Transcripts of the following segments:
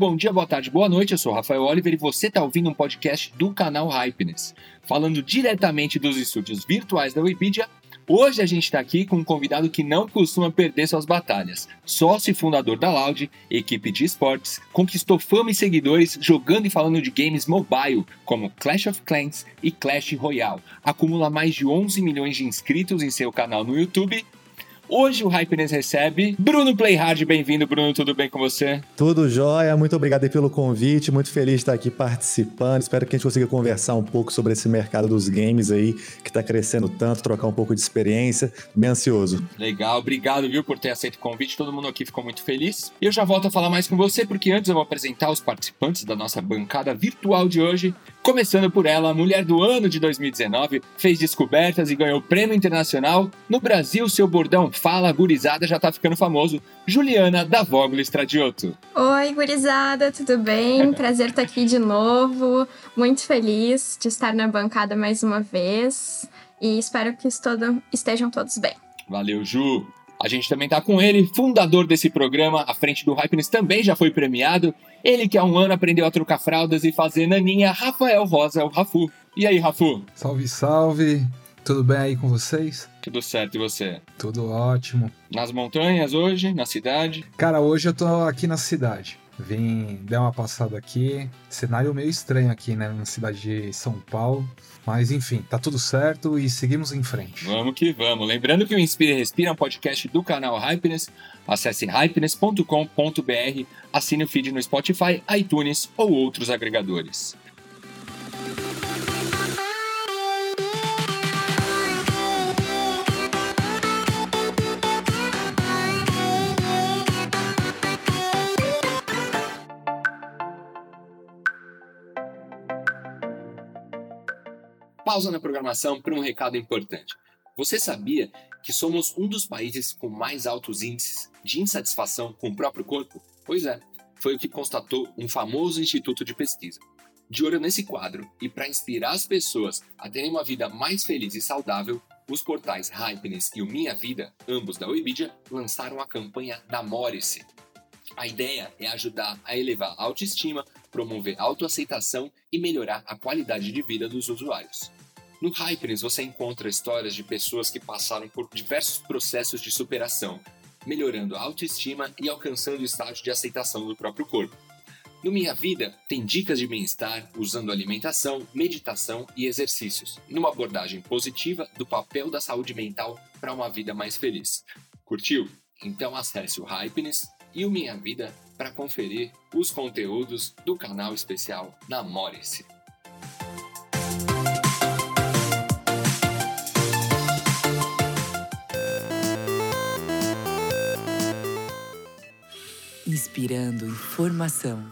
Bom dia, boa tarde, boa noite. Eu sou Rafael Oliver e você está ouvindo um podcast do canal Hypeness, falando diretamente dos estúdios virtuais da Wikipedia. Hoje a gente está aqui com um convidado que não costuma perder suas batalhas. Sócio e fundador da Loud, equipe de esportes, conquistou fama e seguidores jogando e falando de games mobile, como Clash of Clans e Clash Royale. Acumula mais de 11 milhões de inscritos em seu canal no YouTube Hoje o Hypeness recebe Bruno Playhard. Bem-vindo, Bruno. Tudo bem com você? Tudo jóia. Muito obrigado pelo convite. Muito feliz de estar aqui participando. Espero que a gente consiga conversar um pouco sobre esse mercado dos games aí, que está crescendo tanto, trocar um pouco de experiência. Bem ansioso. Legal. Obrigado, viu, por ter aceito o convite. Todo mundo aqui ficou muito feliz. E eu já volto a falar mais com você, porque antes eu vou apresentar os participantes da nossa bancada virtual de hoje. Começando por ela, a mulher do ano de 2019, fez descobertas e ganhou prêmio internacional. No Brasil, seu bordão Fala Gurizada já tá ficando famoso. Juliana da Voglo Estradioto. Oi, gurizada, tudo bem? Prazer estar aqui de novo. Muito feliz de estar na bancada mais uma vez. E espero que estejam todos bem. Valeu, Ju. A gente também tá com ele, fundador desse programa, à frente do Hypeness, também já foi premiado. Ele que há um ano aprendeu a trocar fraldas e fazer naninha, Rafael Rosa, o Rafu. E aí, Rafu? Salve, salve! Tudo bem aí com vocês? Tudo certo, e você? Tudo ótimo. Nas montanhas hoje, na cidade? Cara, hoje eu tô aqui na cidade. Vim dar uma passada aqui. Cenário meio estranho aqui, né? Na cidade de São Paulo. Mas enfim, tá tudo certo e seguimos em frente. Vamos que vamos. Lembrando que o Inspire e Respira é um podcast do canal Hypeness. Acesse hypeness.com.br, assine o feed no Spotify, iTunes ou outros agregadores. Pausa na programação para um recado importante. Você sabia que somos um dos países com mais altos índices de insatisfação com o próprio corpo? Pois é, foi o que constatou um famoso instituto de pesquisa. De olho nesse quadro e para inspirar as pessoas a terem uma vida mais feliz e saudável, os portais Hypeness e o Minha Vida, ambos da Webidia, lançaram a campanha Namore-se. A ideia é ajudar a elevar a autoestima, promover autoaceitação e melhorar a qualidade de vida dos usuários. No Hyperins você encontra histórias de pessoas que passaram por diversos processos de superação, melhorando a autoestima e alcançando o estágio de aceitação do próprio corpo. No Minha Vida, tem dicas de bem-estar usando alimentação, meditação e exercícios, numa abordagem positiva do papel da saúde mental para uma vida mais feliz. Curtiu? Então acesse o Hypeness e o Minha Vida para conferir os conteúdos do canal especial Namore-se. Inspirando informação.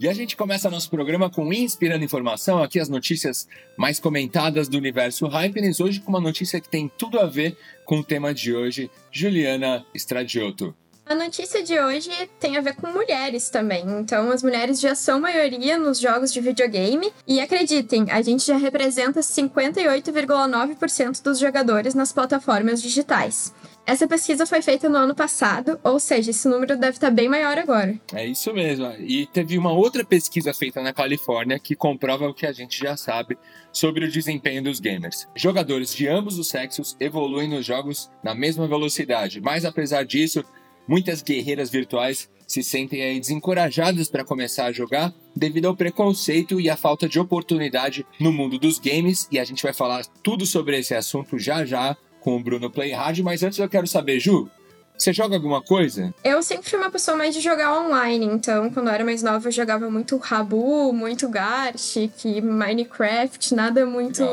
E a gente começa nosso programa com Inspirando Informação, aqui as notícias mais comentadas do universo Hypeness, hoje com uma notícia que tem tudo a ver com o tema de hoje, Juliana Stradiotto. A notícia de hoje tem a ver com mulheres também. Então, as mulheres já são maioria nos jogos de videogame. E acreditem, a gente já representa 58,9% dos jogadores nas plataformas digitais. Essa pesquisa foi feita no ano passado, ou seja, esse número deve estar bem maior agora. É isso mesmo. E teve uma outra pesquisa feita na Califórnia que comprova o que a gente já sabe sobre o desempenho dos gamers. Jogadores de ambos os sexos evoluem nos jogos na mesma velocidade, mas apesar disso, Muitas guerreiras virtuais se sentem desencorajadas para começar a jogar devido ao preconceito e à falta de oportunidade no mundo dos games, e a gente vai falar tudo sobre esse assunto já já com o Bruno Playhard, mas antes eu quero saber, Ju, Você joga alguma coisa? Eu sempre fui uma pessoa mais de jogar online, então quando eu era mais nova eu jogava muito Rabu, muito Gartic, Minecraft, nada muito.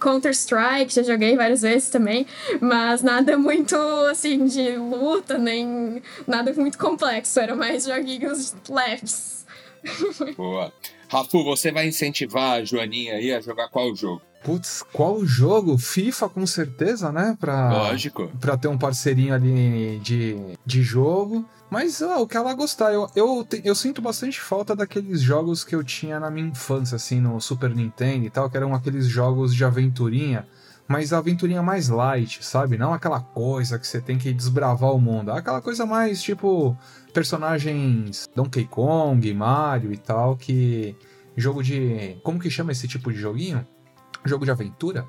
Counter-Strike, já joguei várias vezes também, mas nada muito assim de luta, nem nada muito complexo, era mais joguinhos leves. Boa. Rafu, você vai incentivar a Joaninha aí a jogar qual jogo? Putz, qual jogo? FIFA, com certeza, né? Pra, Lógico. Pra ter um parceirinho ali de, de jogo. Mas ó, o que ela gostar, eu, eu, te- eu sinto bastante falta daqueles jogos que eu tinha na minha infância, assim, no Super Nintendo e tal, que eram aqueles jogos de aventurinha, mas a aventurinha mais light, sabe? Não aquela coisa que você tem que desbravar o mundo. Aquela coisa mais tipo personagens Donkey Kong, Mario e tal, que. Jogo de. Como que chama esse tipo de joguinho? Jogo de aventura?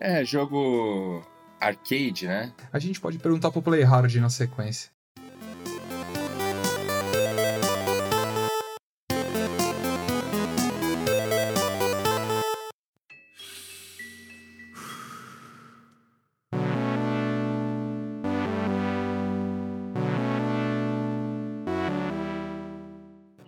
É, jogo arcade, né? A gente pode perguntar pro Play Hard na sequência.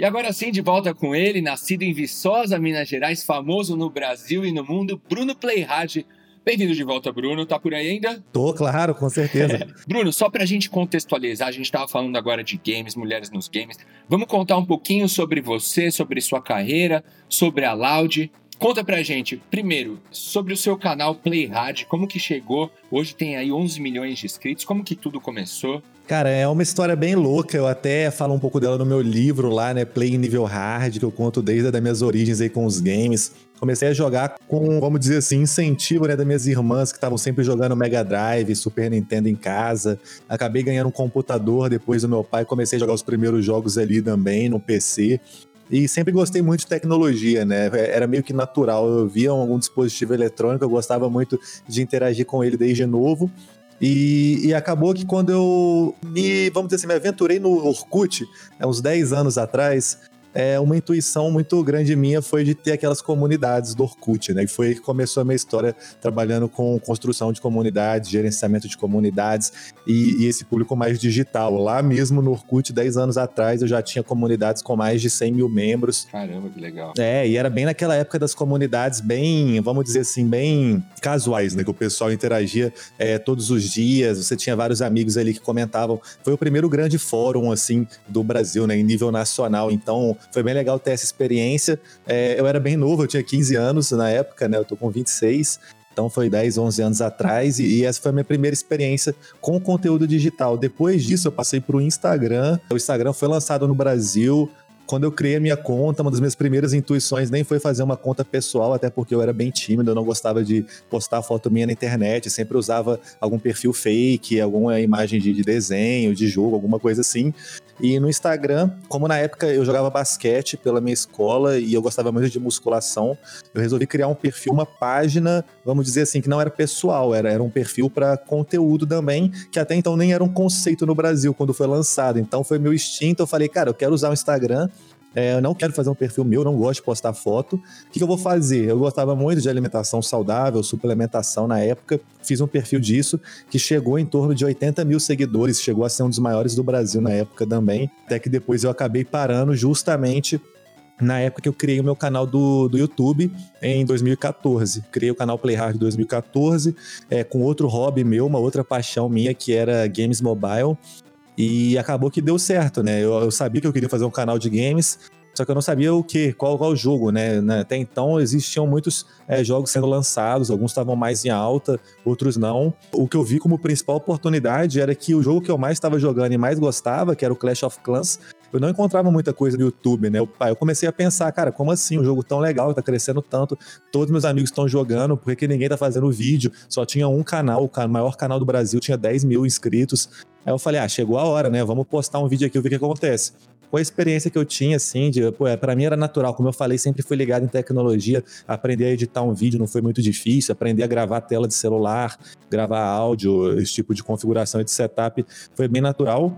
E agora sim, de volta com ele, nascido em Viçosa, Minas Gerais, famoso no Brasil e no mundo, Bruno Playhard. Bem-vindo de volta, Bruno. Tá por aí ainda? Tô, claro, com certeza. Bruno, só pra gente contextualizar, a gente tava falando agora de games, mulheres nos games. Vamos contar um pouquinho sobre você, sobre sua carreira, sobre a Loud. Conta pra gente, primeiro, sobre o seu canal Play Hard, como que chegou? Hoje tem aí 11 milhões de inscritos, como que tudo começou? Cara, é uma história bem louca. Eu até falo um pouco dela no meu livro lá, né? Play nível hard, que eu conto desde as minhas origens aí com os games. Comecei a jogar com, vamos dizer assim, incentivo né, das minhas irmãs que estavam sempre jogando Mega Drive, Super Nintendo em casa. Acabei ganhando um computador depois do meu pai. Comecei a jogar os primeiros jogos ali também no PC. E sempre gostei muito de tecnologia, né? Era meio que natural. Eu via algum dispositivo eletrônico, eu gostava muito de interagir com ele desde novo. E, e, acabou que quando eu me, vamos dizer assim, me aventurei no Orkut, há uns 10 anos atrás, é, uma intuição muito grande minha foi de ter aquelas comunidades do Orkut, né? E foi aí que começou a minha história trabalhando com construção de comunidades, gerenciamento de comunidades e, e, esse público mais digital. Lá mesmo no Orkut, 10 anos atrás, eu já tinha comunidades com mais de 100 mil membros. Caramba, que legal. É, e era bem naquela época das comunidades bem, vamos dizer assim, bem casuais, né? Que o pessoal interagia é, todos os dias, você tinha vários amigos ali que comentavam. Foi o primeiro grande fórum, assim, do Brasil, né? Em nível nacional. Então, foi bem legal ter essa experiência. É, eu era bem novo, eu tinha 15 anos na época, né? Eu tô com 26. Então foi 10, 11 anos atrás e, essa foi a minha primeira experiência com conteúdo digital. Depois disso eu passei para o Instagram. O Instagram foi lançado no Brasil quando eu criei a minha conta, uma das minhas primeiras intuições nem foi fazer uma conta pessoal, até porque eu era bem tímido, eu não gostava de postar foto minha na internet, sempre usava algum perfil fake, alguma imagem de desenho, de jogo, alguma coisa assim. E no Instagram, como na época eu jogava basquete pela minha escola e eu gostava muito de musculação, eu resolvi criar um perfil, uma página, vamos dizer assim, que não era pessoal, era, era um perfil para conteúdo também, que até então nem era um conceito no Brasil quando foi lançado. Então foi meu instinto, eu falei, cara, eu quero usar o Instagram é, eu não quero fazer um perfil meu, não gosto de postar foto. O que, que, eu vou fazer? Eu gostava muito de alimentação saudável, suplementação na época. Fiz um perfil disso que chegou em torno de 80 mil seguidores, chegou a ser um dos maiores do Brasil na época também. Até que depois eu acabei parando justamente na época que eu criei o meu canal do, do YouTube em 2014. Criei o canal Playhard em 2014, é, com outro hobby meu, uma outra paixão minha, que era games mobile. E acabou que deu certo, né? Eu, eu, sabia que eu queria fazer um canal de games, só que eu não sabia o que, qual, qual jogo, né? Até então existiam muitos é, jogos sendo lançados, alguns estavam mais em alta, outros não. O que eu vi como principal oportunidade era que o jogo que eu mais estava jogando e mais gostava, que era o Clash of Clans, eu não encontrava muita coisa no YouTube, né? Eu comecei a pensar, cara, como assim? Um jogo tão legal, tá crescendo tanto, todos meus amigos estão jogando, por que, que ninguém tá fazendo vídeo? Só tinha um canal, o maior canal do Brasil tinha 10 mil inscritos. Aí eu falei, ah, chegou a hora, né? Vamos postar um vídeo aqui e ver o que acontece. Com a experiência que eu tinha, assim, de, pô, para mim era natural, como eu falei, sempre fui ligado em tecnologia, aprender a editar um vídeo não foi muito difícil, aprender a gravar tela de celular, gravar áudio, esse tipo de configuração e de setup foi bem natural.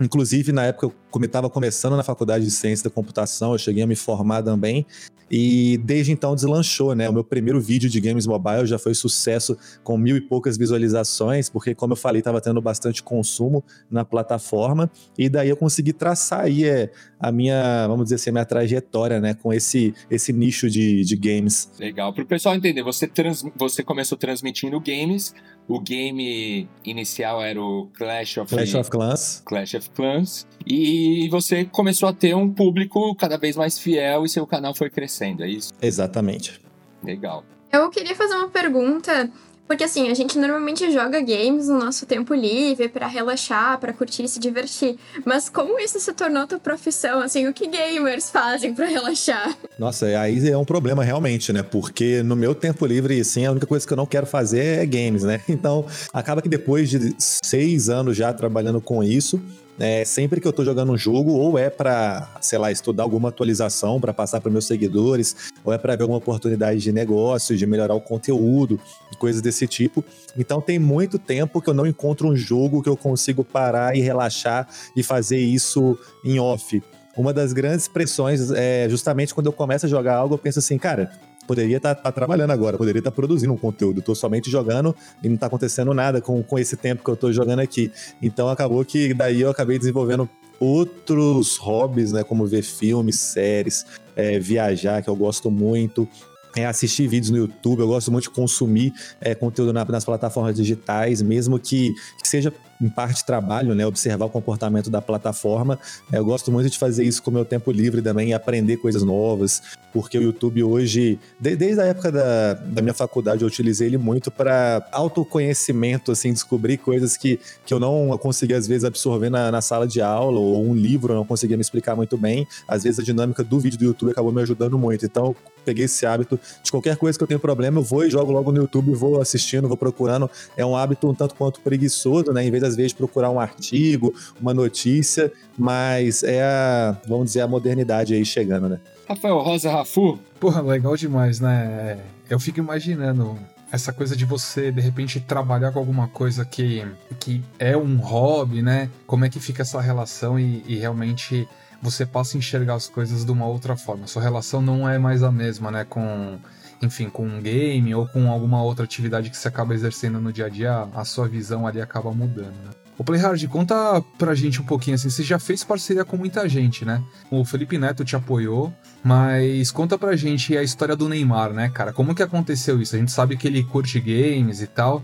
Inclusive, na época eu estava começando na faculdade de ciência da computação, eu cheguei a me formar também. E desde então deslanchou, né? O meu primeiro vídeo de games mobile já foi sucesso com mil e poucas visualizações, porque, como eu falei, estava tendo bastante consumo na plataforma. E daí eu consegui traçar aí é, a minha, vamos dizer assim, a minha trajetória, né? Com esse, esse nicho de, de games. Legal. Para o pessoal entender, você, trans, você começou transmitindo games. O game inicial era o Clash of, Clash of Clans. Clash of Clans. E você começou a ter um público cada vez mais fiel e seu canal foi crescendo, é isso? Exatamente. Legal. Eu queria fazer uma pergunta, porque assim, a gente normalmente joga games no nosso tempo livre para relaxar, para curtir e se divertir. Mas como isso se tornou tua profissão? Assim, o que gamers fazem para relaxar? Nossa, aí é um problema realmente, né? Porque no meu tempo livre, sim, a única coisa que eu não quero fazer é games, né? Então, acaba que depois de seis anos já trabalhando com isso, é, sempre que eu tô jogando um jogo, ou é para, sei lá, estudar alguma atualização para passar para meus seguidores, ou é para ver alguma oportunidade de negócio, de melhorar o conteúdo, coisas desse tipo. Então tem muito tempo que eu não encontro um jogo que eu consigo parar e relaxar e fazer isso em off. Uma das grandes pressões é justamente quando eu começo a jogar algo, eu penso assim, cara, poderia estar tá, tá trabalhando agora, poderia estar tá produzindo um conteúdo. Estou somente jogando e não está acontecendo nada com, com esse tempo que eu estou jogando aqui. Então acabou que daí eu acabei desenvolvendo outros hobbies, né? Como ver filmes, séries, é, viajar, que eu gosto muito. É, assistir vídeos no YouTube, eu gosto muito de consumir é, conteúdo na, nas plataformas digitais, mesmo que, que seja em parte trabalho, né? Observar o comportamento da plataforma. É, eu gosto muito de fazer isso com o meu tempo livre também, aprender coisas novas, porque o YouTube hoje, de, desde a época da, da minha faculdade, eu utilizei ele muito para autoconhecimento, assim, descobrir coisas que, que eu não conseguia, às vezes, absorver na, na sala de aula, ou um livro eu não conseguia me explicar muito bem. Às vezes a dinâmica do vídeo do YouTube acabou me ajudando muito. Então, peguei esse hábito de qualquer coisa que eu tenho problema, eu vou e jogo logo no YouTube, vou assistindo, vou procurando. É um hábito um tanto quanto preguiçoso, né? Em vez às vezes procurar um artigo, uma notícia, mas é a, vamos dizer, a modernidade aí chegando, né? Rafael Rosa Rafu. Porra, legal demais, né? Eu fico imaginando essa coisa de você, de repente, trabalhar com alguma coisa que, que é um hobby, né? Como é que fica essa relação e, e realmente você passa a enxergar as coisas de uma outra forma. Sua relação não é mais a mesma, né? Com enfim, com um game ou com alguma outra atividade que você acaba exercendo no dia a dia, a sua visão ali acaba mudando, né? O Playhard, conta pra gente um pouquinho assim, você já fez parceria com muita gente, né? O Felipe Neto te apoiou, mas conta pra gente a história do Neymar, né, cara? Como que aconteceu isso? A gente sabe que ele curte games e tal,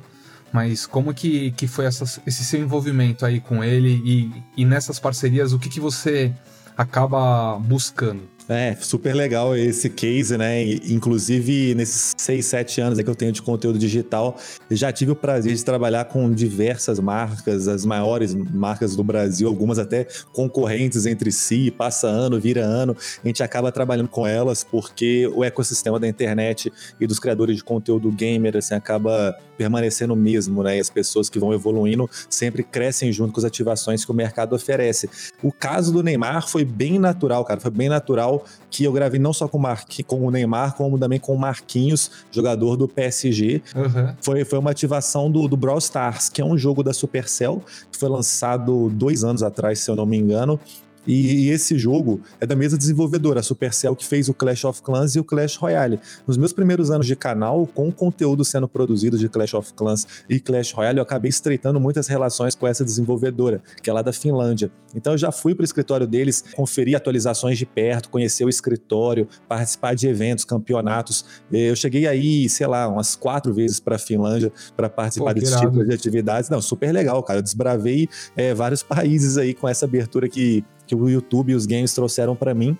mas como que, que foi essa, esse seu envolvimento aí com ele e, e nessas parcerias, o que, que você acaba buscando? É, super legal esse case, né? Inclusive, nesses 6, 7 anos que eu tenho de conteúdo digital, já tive o prazer de trabalhar com diversas marcas, as maiores marcas do Brasil, algumas até concorrentes entre si, passa ano, vira ano, a gente acaba trabalhando com elas porque o ecossistema da internet e dos criadores de conteúdo gamer, assim, acaba permanecendo o mesmo, né? E as pessoas que vão evoluindo sempre crescem junto com as ativações que o mercado oferece. O caso do Neymar foi bem natural, cara, foi bem natural que eu gravei não só com, Marqui, com o Neymar, como também com o Marquinhos, jogador do PSG. Uhum. Foi, foi uma ativação do, do Brawl Stars, que é um jogo da Supercell, que foi lançado dois anos atrás, se eu não me engano. E, esse jogo é da mesma desenvolvedora, a Supercell, que fez o Clash of Clans e o Clash Royale. Nos meus primeiros anos de canal, com o conteúdo sendo produzido de Clash of Clans e Clash Royale, eu acabei estreitando muitas relações com essa desenvolvedora, que é lá da Finlândia. Então eu já fui para o escritório deles, conferir atualizações de perto, conhecer o escritório, participar de eventos, campeonatos. Eu cheguei aí, sei lá, umas quatro vezes para a Finlândia para participar Pô, desse tipo de atividades. Não, super legal, cara. Eu desbravei é, vários países aí com essa abertura que que o YouTube e os games trouxeram para mim.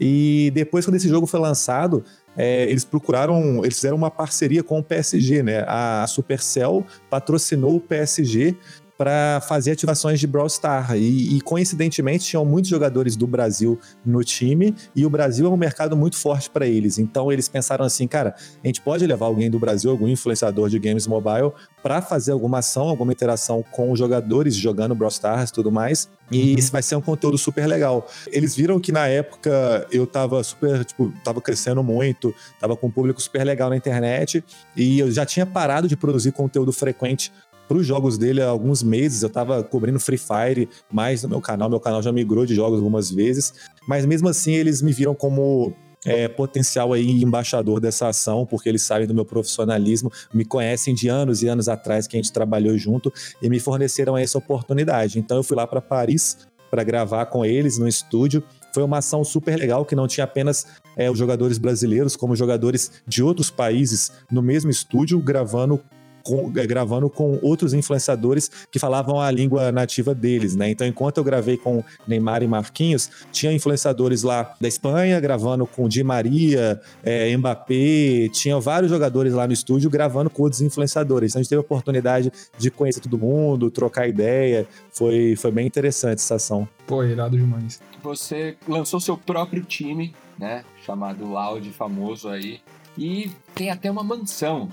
E depois, quando esse jogo foi lançado, é, eles procuraram, eles fizeram uma parceria com o PSG, né? A Supercell patrocinou o PSG para fazer ativações de Brawl Star. E, e, coincidentemente, tinham muitos jogadores do Brasil no time, e o Brasil é um mercado muito forte para eles. Então, eles pensaram assim, cara, a gente pode levar alguém do Brasil, algum influenciador de games mobile, para fazer alguma ação, alguma interação com os jogadores jogando Brawl Stars e tudo mais. E uhum. isso vai ser um conteúdo super legal. Eles viram que na época eu tava super, tipo, tava crescendo muito, tava com um público super legal na internet, e eu já tinha parado de produzir conteúdo frequente para os jogos dele há alguns meses. Eu estava cobrindo Free Fire mais no meu canal, meu canal já migrou de jogos algumas vezes, mas mesmo assim eles me viram como é, potencial aí embaixador dessa ação, porque eles sabem do meu profissionalismo, me conhecem de anos e anos atrás que a gente trabalhou junto e me forneceram essa oportunidade. Então eu fui lá para Paris para gravar com eles no estúdio. Foi uma ação super legal que não tinha apenas é, os jogadores brasileiros, como jogadores de outros países no mesmo estúdio gravando com, é, gravando com outros influenciadores que falavam a língua nativa deles, né? Então, enquanto eu gravei com Neymar e Marquinhos, tinha influenciadores lá da Espanha gravando com Di Maria, é, Mbappé, tinha vários jogadores lá no estúdio gravando com outros influenciadores. Então, a gente teve a oportunidade de conhecer todo mundo, trocar ideia. Foi, foi bem interessante essa ação. Pô, irado demais. Você lançou seu próprio time, né? Chamado Loud, famoso aí. E tem até uma mansão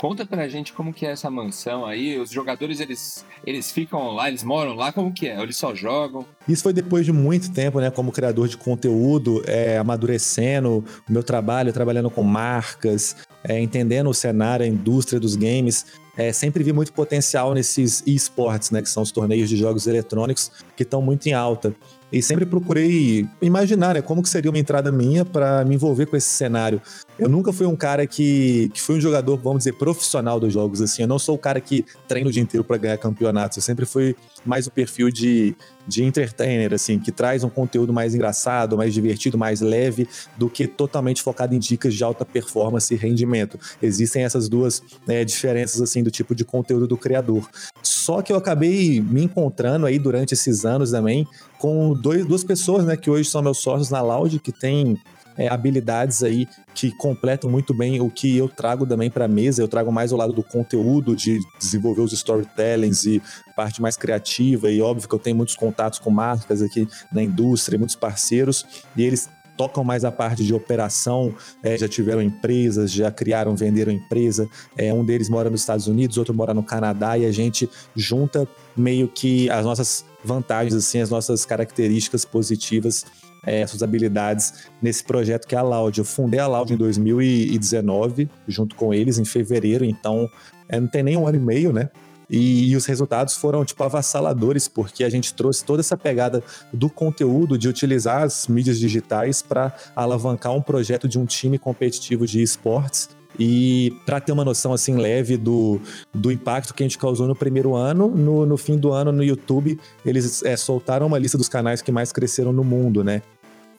Conta pra gente como que é essa mansão aí. Os jogadores, eles, eles ficam lá, eles moram lá, como que é? Ou eles só jogam? Isso foi depois de muito tempo, né? Como criador de conteúdo, é, amadurecendo o meu trabalho, trabalhando com marcas, é, entendendo o cenário, a indústria dos games. É, sempre vi muito potencial nesses esportes, né? Que são os torneios de jogos eletrônicos, que estão muito em alta. E sempre procurei imaginar né, como que seria uma entrada minha para me envolver com esse cenário. Eu nunca fui um cara que, que foi um jogador, vamos dizer, profissional dos jogos. assim. Eu não sou o cara que treina o dia inteiro para ganhar campeonatos. Eu sempre fui mais o perfil de, de entertainer, assim, que traz um conteúdo mais engraçado, mais divertido, mais leve, do que totalmente focado em dicas de alta performance e rendimento. Existem essas duas né, diferenças, assim, do tipo de conteúdo do criador. Só que eu acabei me encontrando aí durante esses anos também com dois, duas pessoas, né, que hoje são meus sócios na Loud, que tem é, habilidades aí que completam muito bem o que eu trago também para a mesa. Eu trago mais o lado do conteúdo, de desenvolver os storytellings e parte mais criativa. E óbvio que eu tenho muitos contatos com marcas aqui na indústria, muitos parceiros, e eles tocam mais a parte de operação, é, já tiveram empresas, já criaram, venderam empresa. É, um deles mora nos Estados Unidos, outro mora no Canadá, e a gente junta meio que as nossas vantagens, assim, as nossas características positivas é, suas habilidades nesse projeto que é a Loud. Eu fundei a Loud em 2019, junto com eles, em fevereiro, então é, não tem nem um ano e meio, né? E, e, os resultados foram, tipo, avassaladores, porque a gente trouxe toda essa pegada do conteúdo, de utilizar as mídias digitais para alavancar um projeto de um time competitivo de esportes. E para ter uma noção assim leve do, do impacto que a gente causou no primeiro ano, no, no fim do ano no YouTube, eles é, soltaram uma lista dos canais que mais cresceram no mundo, né?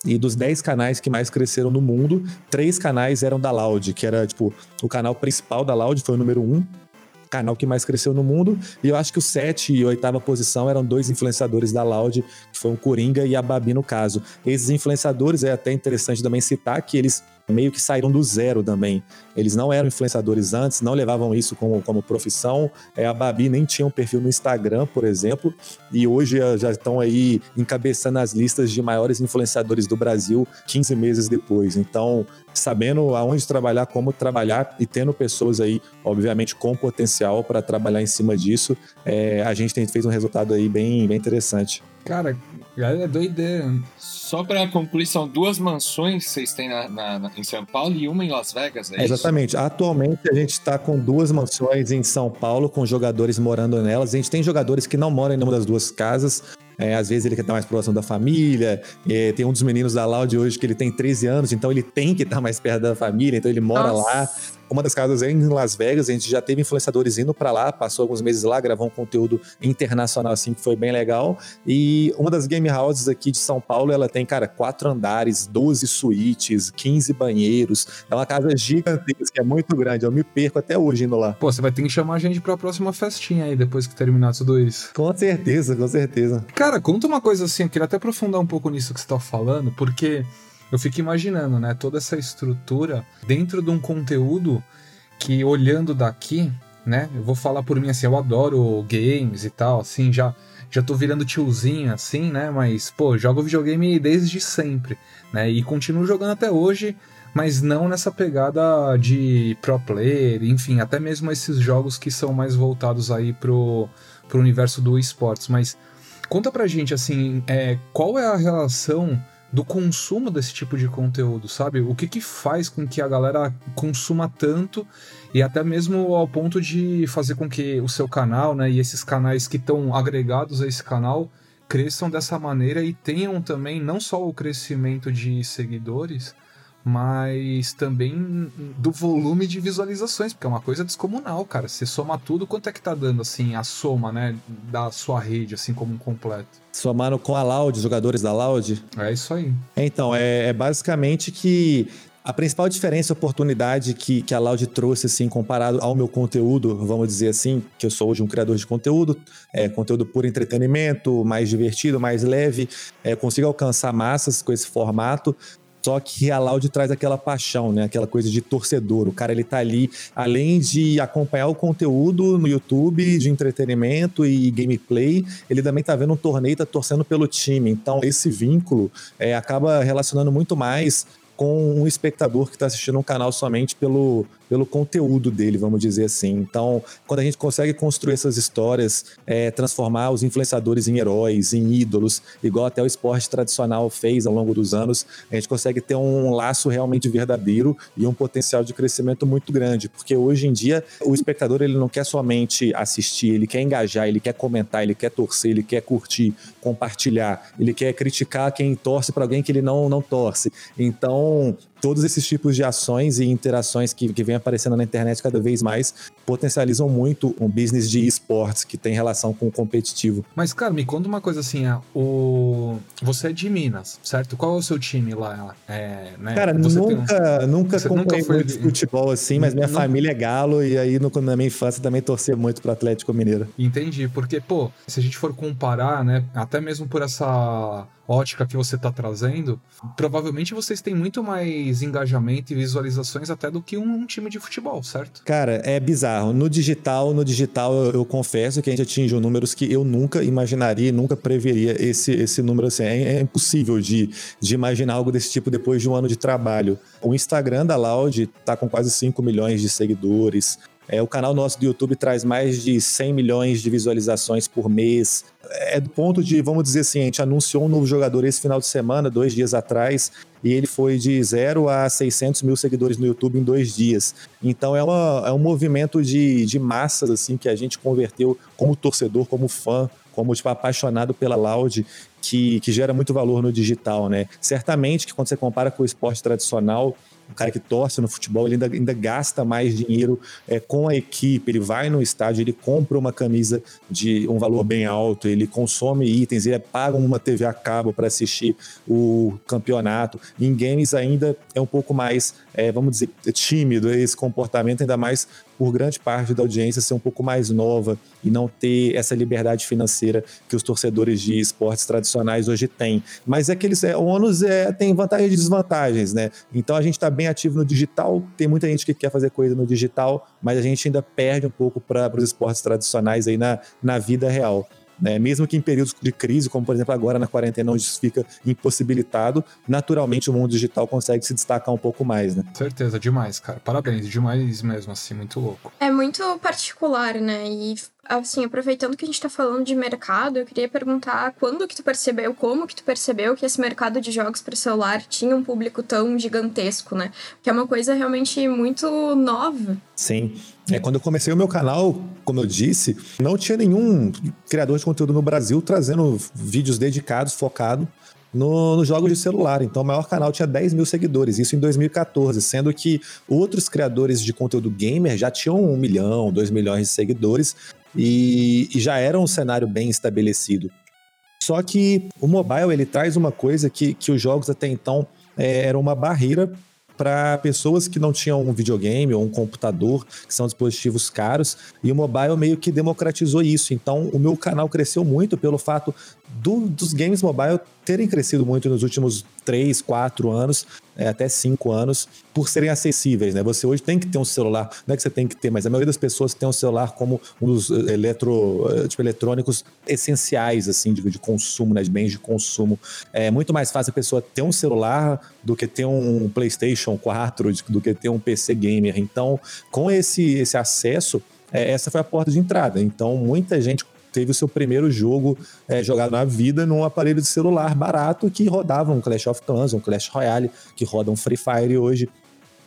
E dos 10 canais que mais cresceram no mundo, três canais eram da Loud, que era tipo o canal principal da Loud, foi o número um, canal que mais cresceu no mundo. E eu acho que o 7 e oitava posição eram dois influenciadores da Loud, que foi o Coringa e a Babi no caso. Esses influenciadores é até interessante também citar que eles meio que saíram do zero também. Eles não eram influenciadores antes, não levavam isso como, como profissão. É, a Babi nem tinha um perfil no Instagram, por exemplo, e hoje já estão aí encabeçando as listas de maiores influenciadores do Brasil 15 meses depois. Então, sabendo aonde trabalhar, como trabalhar e tendo pessoas aí, obviamente, com potencial para trabalhar em cima disso, é, a gente tem feito um resultado aí bem, bem interessante. Cara, é doideira. Só para concluir, são duas mansões que vocês têm na, na, em São Paulo e uma em Las Vegas, é, é Exatamente. Atualmente a gente está com duas mansões em São Paulo, com jogadores morando nelas. A gente tem jogadores que não moram em uma das duas casas, é, às vezes ele quer estar mais próximo da família. É, tem um dos meninos da Loud hoje que ele tem 13 anos, então ele tem que estar mais perto da família, então ele mora Nossa. lá. Uma das casas é em Las Vegas, a gente já teve influenciadores indo para lá, passou alguns meses lá, gravou um conteúdo internacional assim que foi bem legal. E uma das game houses aqui de São Paulo, ela tem, cara, quatro andares, 12 suítes, 15 banheiros. É uma casa gigantesca, é muito grande. Eu me perco até hoje indo lá. Pô, você vai ter que chamar a gente para a próxima festinha aí depois que terminar tudo isso. Com certeza, com certeza. Cara, conta uma coisa assim, eu queria até aprofundar um pouco nisso que você tá falando, porque eu fico imaginando, né, toda essa estrutura dentro de um conteúdo que olhando daqui, né, eu vou falar por mim assim, eu adoro games e tal, assim, já já tô virando tiozinho assim, né, mas pô, jogo videogame desde sempre, né, e continuo jogando até hoje, mas não nessa pegada de pro player, enfim, até mesmo esses jogos que são mais voltados aí pro, pro universo do esportes, mas conta pra gente assim, é, qual é a relação do consumo desse tipo de conteúdo, sabe? O que que faz com que a galera consuma tanto e até mesmo ao ponto de fazer com que o seu canal, né, e esses canais que estão agregados a esse canal cresçam dessa maneira e tenham também não só o crescimento de seguidores, mas também do volume de visualizações, porque é uma coisa descomunal, cara. Você soma tudo, quanto é que tá dando, assim, a soma, né, da sua rede, assim, como um completo? Somando com a Loud, jogadores da Loud? É isso aí. Então, é, é basicamente que a principal diferença e oportunidade que, que a Loud trouxe, assim, comparado ao meu conteúdo, vamos dizer assim, que eu sou hoje um criador de conteúdo, é, conteúdo por entretenimento, mais divertido, mais leve, é, consigo alcançar massas com esse formato, só que a Loud traz aquela paixão, né? Aquela coisa de torcedor. O cara ele tá ali, além de acompanhar o conteúdo no YouTube de entretenimento e gameplay, ele também tá vendo um torneio, tá torcendo pelo time. Então, esse vínculo é, acaba relacionando muito mais com um espectador que está assistindo um canal somente pelo, pelo conteúdo dele, vamos dizer assim. Então, quando a gente consegue construir essas histórias, é, transformar os influenciadores em heróis, em ídolos, igual até o esporte tradicional fez ao longo dos anos, a gente consegue ter um laço realmente verdadeiro e um potencial de crescimento muito grande, porque hoje em dia o espectador ele não quer somente assistir, ele quer engajar, ele quer comentar, ele quer torcer, ele quer curtir, compartilhar, ele quer criticar quem torce para alguém que ele não, não torce. Então, todos esses tipos de ações e interações que, que vem aparecendo na internet cada vez mais potencializam muito um business de esportes que tem relação com o competitivo. Mas, cara, me conta uma coisa assim, é, o... você é de Minas, certo? Qual é o seu time lá? É, né? Cara, você nunca, um... nunca acompanhei muito de... futebol assim, mas minha não... família é galo e aí no, na minha infância também torcia muito pro Atlético Mineiro. Entendi, porque, pô, se a gente for comparar, né, até mesmo por essa ótica que você está trazendo, provavelmente vocês têm muito mais engajamento e visualizações até do que um, time de futebol, certo? Cara, é bizarro. No digital, no digital eu, eu confesso que a gente atingiu números que eu nunca imaginaria, nunca preveria esse, esse número assim. É, é impossível de, de imaginar algo desse tipo depois de um ano de trabalho. O Instagram da Loud está com quase 5 milhões de seguidores. É, o canal nosso do YouTube traz mais de 100 milhões de visualizações por mês. É do ponto de, vamos dizer assim, a gente anunciou um novo jogador esse final de semana, dois dias atrás, e ele foi de 0 a 600 mil seguidores no YouTube em dois dias. Então é, uma, é um movimento de, de massas assim que a gente converteu como torcedor, como fã, como tipo, apaixonado pela Loud, que, que gera muito valor no digital, né? Certamente que quando você compara com o esporte tradicional, o cara que torce no futebol, ele ainda, ainda gasta mais dinheiro é, com a equipe, ele vai no estádio, ele compra uma camisa de um valor bem alto, ele consome itens, ele paga uma TV a cabo para assistir o campeonato. Em games ainda é um pouco mais, é, vamos dizer, tímido esse comportamento, ainda mais por grande parte da audiência ser um pouco mais nova e não ter essa liberdade financeira que os torcedores de esportes tradicionais hoje têm. Mas é que eles, é, o ônus é, tem vantagens e desvantagens, né? Então a gente está bem ativo no digital, tem muita gente que quer fazer coisa no digital, mas a gente ainda perde um pouco para os esportes tradicionais aí na, na vida real. Né? Mesmo que em períodos de crise, como por exemplo agora na quarentena, onde isso fica impossibilitado, naturalmente o mundo digital consegue se destacar um pouco mais, né? Certeza, demais, cara. Parabéns, demais mesmo, assim, muito louco. É muito particular, né? E assim, aproveitando que a gente está falando de mercado, eu queria perguntar quando que tu percebeu, como que tu percebeu que esse mercado de jogos para celular tinha um público tão gigantesco, né? Que é uma coisa realmente muito nova. Sim. É, quando eu comecei o meu canal, como eu disse, não tinha nenhum criador de conteúdo no Brasil trazendo vídeos dedicados, focado nos no jogos de celular. Então, o maior canal tinha 10 mil seguidores, isso em 2014, sendo que outros criadores de conteúdo gamer já tinham um milhão, dois milhões de seguidores e, e já era um cenário bem estabelecido. Só que o mobile ele traz uma coisa que, que os jogos até então é, eram uma barreira para pessoas que não tinham um videogame ou um computador, que são dispositivos caros, e o mobile meio que democratizou isso. Então, o meu canal cresceu muito pelo fato do, dos games mobile terem crescido muito nos últimos 3, 4 anos, é, até 5 anos, por serem acessíveis. Né? Você hoje tem que ter um celular, não é que você tem que ter, mas a maioria das pessoas tem um celular como um dos eh, eletro, eh, tipo, eletrônicos essenciais assim, de, de consumo, né? de bens de consumo. É muito mais fácil a pessoa ter um celular do que ter um PlayStation 4, do que ter um PC gamer. Então, com esse, esse acesso, é, essa foi a porta de entrada. Então, muita gente teve o seu primeiro jogo é, jogado na vida num aparelho de celular barato que rodava um Clash of Clans, um Clash Royale, que roda um Free Fire hoje.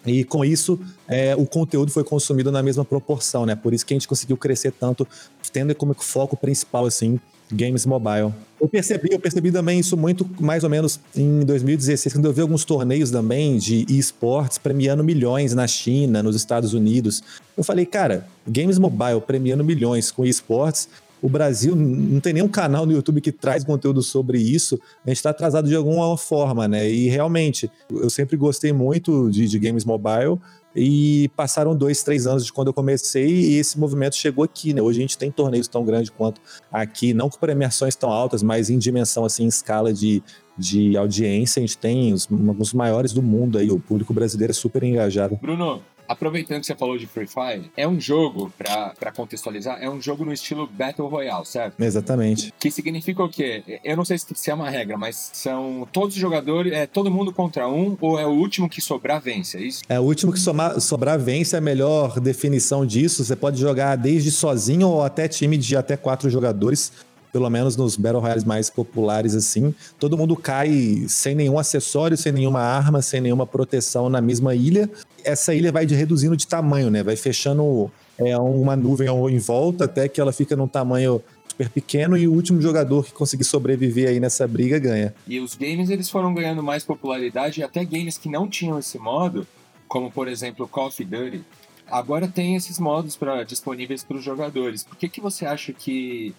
E com isso, é, o conteúdo foi consumido na mesma proporção, né? Por isso que a gente conseguiu crescer tanto, tendo como foco principal, assim, games mobile. Eu percebi, eu percebi também isso muito mais ou menos em 2016, quando eu vi alguns torneios também de esportes premiando milhões na China, nos Estados Unidos. Eu falei, cara, games mobile premiando milhões com esportes, o Brasil não tem nenhum canal no YouTube que traz conteúdo sobre isso. A gente está atrasado de alguma forma, né? E realmente, eu sempre gostei muito de, de games mobile. E passaram dois, três anos de quando eu comecei e esse movimento chegou aqui, né? Hoje a gente tem torneios tão grandes quanto aqui, não com premiações tão altas, mas em dimensão, assim, em escala de, de audiência, a gente tem os, maiores do mundo aí, o público brasileiro é super engajado. Bruno, Aproveitando que você falou de Free Fire, é um jogo, para contextualizar, é um jogo no estilo Battle Royale, certo? Exatamente. Que significa o quê? Eu não sei se é uma regra, mas são todos os jogadores, é todo mundo contra um, ou é o último que sobrar vence, é isso? É o último que somar, sobrar vence, é a melhor definição disso. Você pode jogar desde sozinho ou até time de até quatro jogadores pelo menos nos Battle Royales mais populares assim, todo mundo cai sem nenhum acessório, sem nenhuma arma, sem nenhuma proteção na mesma ilha. Essa ilha vai de reduzindo de tamanho, né? Vai fechando é, uma nuvem em volta até que ela fica num tamanho super pequeno e o último jogador que conseguir sobreviver aí nessa briga ganha. E os games eles foram ganhando mais popularidade, e até games que não tinham esse modo, como por exemplo Call of Duty, agora tem esses modos para disponíveis para os jogadores. Por que, que você acha que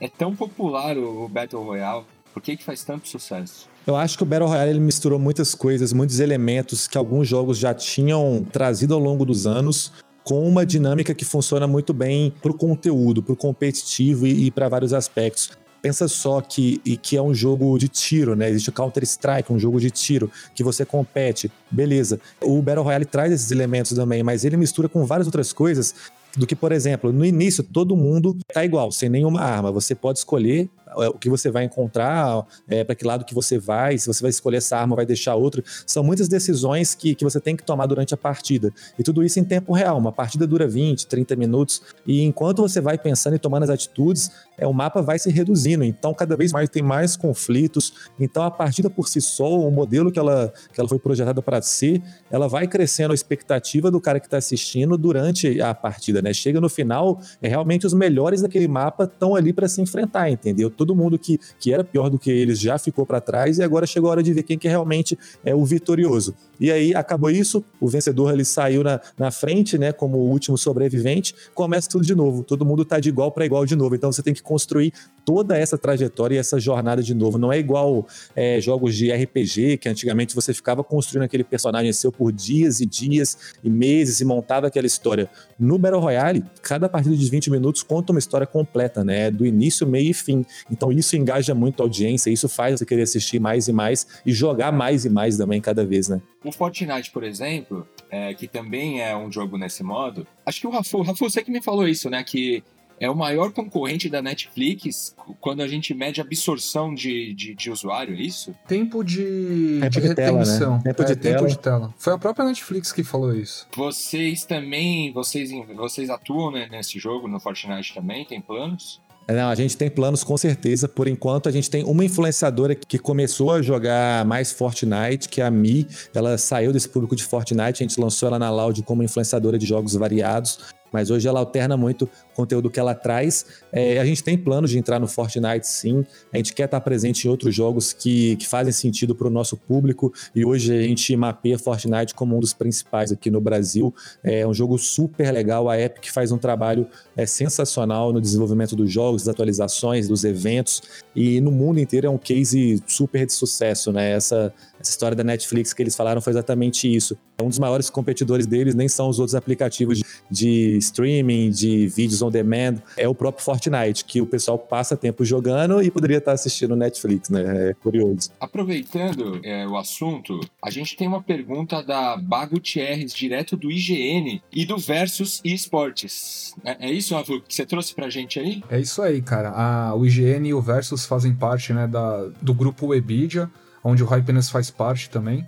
é tão popular o Battle Royale? Por que, que faz tanto sucesso? Eu acho que o Battle Royale ele misturou muitas coisas, muitos elementos que alguns jogos já tinham trazido ao longo dos anos, com uma dinâmica que funciona muito bem para o conteúdo, para o competitivo e, e para vários aspectos. Pensa só que, e que é um jogo de tiro, né? Existe o Counter-Strike, um jogo de tiro, que você compete. Beleza. O Battle Royale traz esses elementos também, mas ele mistura com várias outras coisas do que, por exemplo, no início todo mundo tá igual, sem nenhuma arma. Você pode escolher é, o que você vai encontrar, é, para que lado que você vai, se você vai escolher essa arma, vai deixar outra. São muitas decisões que, que você tem que tomar durante a partida. E tudo isso em tempo real. Uma partida dura 20, 30 minutos. E enquanto você vai pensando e tomando as atitudes, é, o mapa vai se reduzindo. Então, cada vez mais tem mais conflitos. Então, a partida por si só, o modelo que ela, que ela foi projetada para ser, ela vai crescendo a expectativa do cara que está assistindo durante a partida. Né? Chega no final, é realmente os melhores daquele mapa estão ali para se enfrentar, entendeu? todo mundo que, que era pior do que eles já ficou para trás e agora chegou a hora de ver quem que realmente é o vitorioso. E aí acabou isso, o vencedor ele saiu na, na frente, né, como o último sobrevivente, começa tudo de novo, todo mundo tá de igual para igual de novo. Então você tem que construir toda essa trajetória e essa jornada de novo. Não é igual é, jogos de RPG, que antigamente você ficava construindo aquele personagem seu por dias e dias e meses e montava aquela história. No Battle Royale, cada partida de 20 minutos conta uma história completa, né? Do início, meio e fim. Então isso engaja muito a audiência, isso faz você querer assistir mais e mais e jogar mais e mais também cada vez, né? O Fortnite, por exemplo, é, que também é um jogo nesse modo, acho que o Rafu, Rafu, você que me falou isso, né? Que é o maior concorrente da Netflix quando a gente mede absorção de, de, de usuário, é isso? Tempo de, tempo de, de tela, né? Tempo, é, de, tempo tela. de tela. Foi a própria Netflix que falou isso. Vocês também, vocês, vocês atuam né, nesse jogo, no Fortnite também? Tem planos? É, não, a gente tem planos com certeza. Por enquanto, a gente tem uma influenciadora que começou a jogar mais Fortnite, que é a Mi. Ela saiu desse público de Fortnite, a gente lançou ela na Loud como influenciadora de jogos variados mas hoje ela alterna muito o conteúdo que ela traz. É, a gente tem planos de entrar no Fortnite, sim. A gente quer estar presente em outros jogos que, que fazem sentido para o nosso público. E hoje a gente mapeia Fortnite como um dos principais aqui no Brasil. É um jogo super legal. A Epic faz um trabalho é, sensacional no desenvolvimento dos jogos, das atualizações, dos eventos. E no mundo inteiro é um case super de sucesso, né? Essa, essa história da Netflix que eles falaram foi exatamente isso. Um dos maiores competidores deles nem são os outros aplicativos de, de streaming, de vídeos on demand, é o próprio Fortnite, que o pessoal passa tempo jogando e poderia estar assistindo Netflix, né? É curioso. Aproveitando é, o assunto, a gente tem uma pergunta da Bago Thierres, direto do IGN e do Versus Esportes. É, é isso, Rafa, que você trouxe pra gente aí? É isso aí, cara. A, o IGN e o Versus fazem parte né, da, do grupo Webidia, onde o Hypeness faz parte também.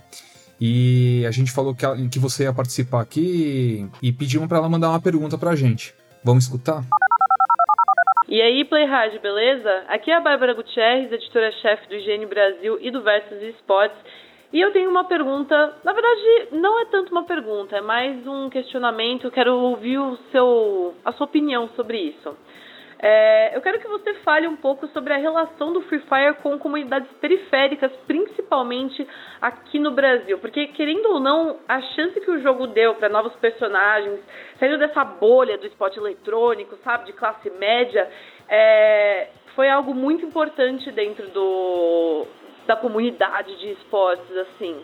E a gente falou que, que você ia participar aqui e pedimos para ela mandar uma pergunta para a gente. Vamos escutar? E aí, Playhard, beleza? Aqui é a Bárbara Gutierrez, editora-chefe do Higiene Brasil e do Versus Esportes. E eu tenho uma pergunta, na verdade, não é tanto uma pergunta, é mais um questionamento. Eu quero ouvir o seu, a sua opinião sobre isso. É, eu quero que você fale um pouco sobre a relação do Free Fire com comunidades periféricas, principalmente aqui no Brasil. Porque, querendo ou não, a chance que o jogo deu para novos personagens, saindo dessa bolha do esporte eletrônico, sabe, de classe média, é, foi algo muito importante dentro do, da comunidade de esportes, assim.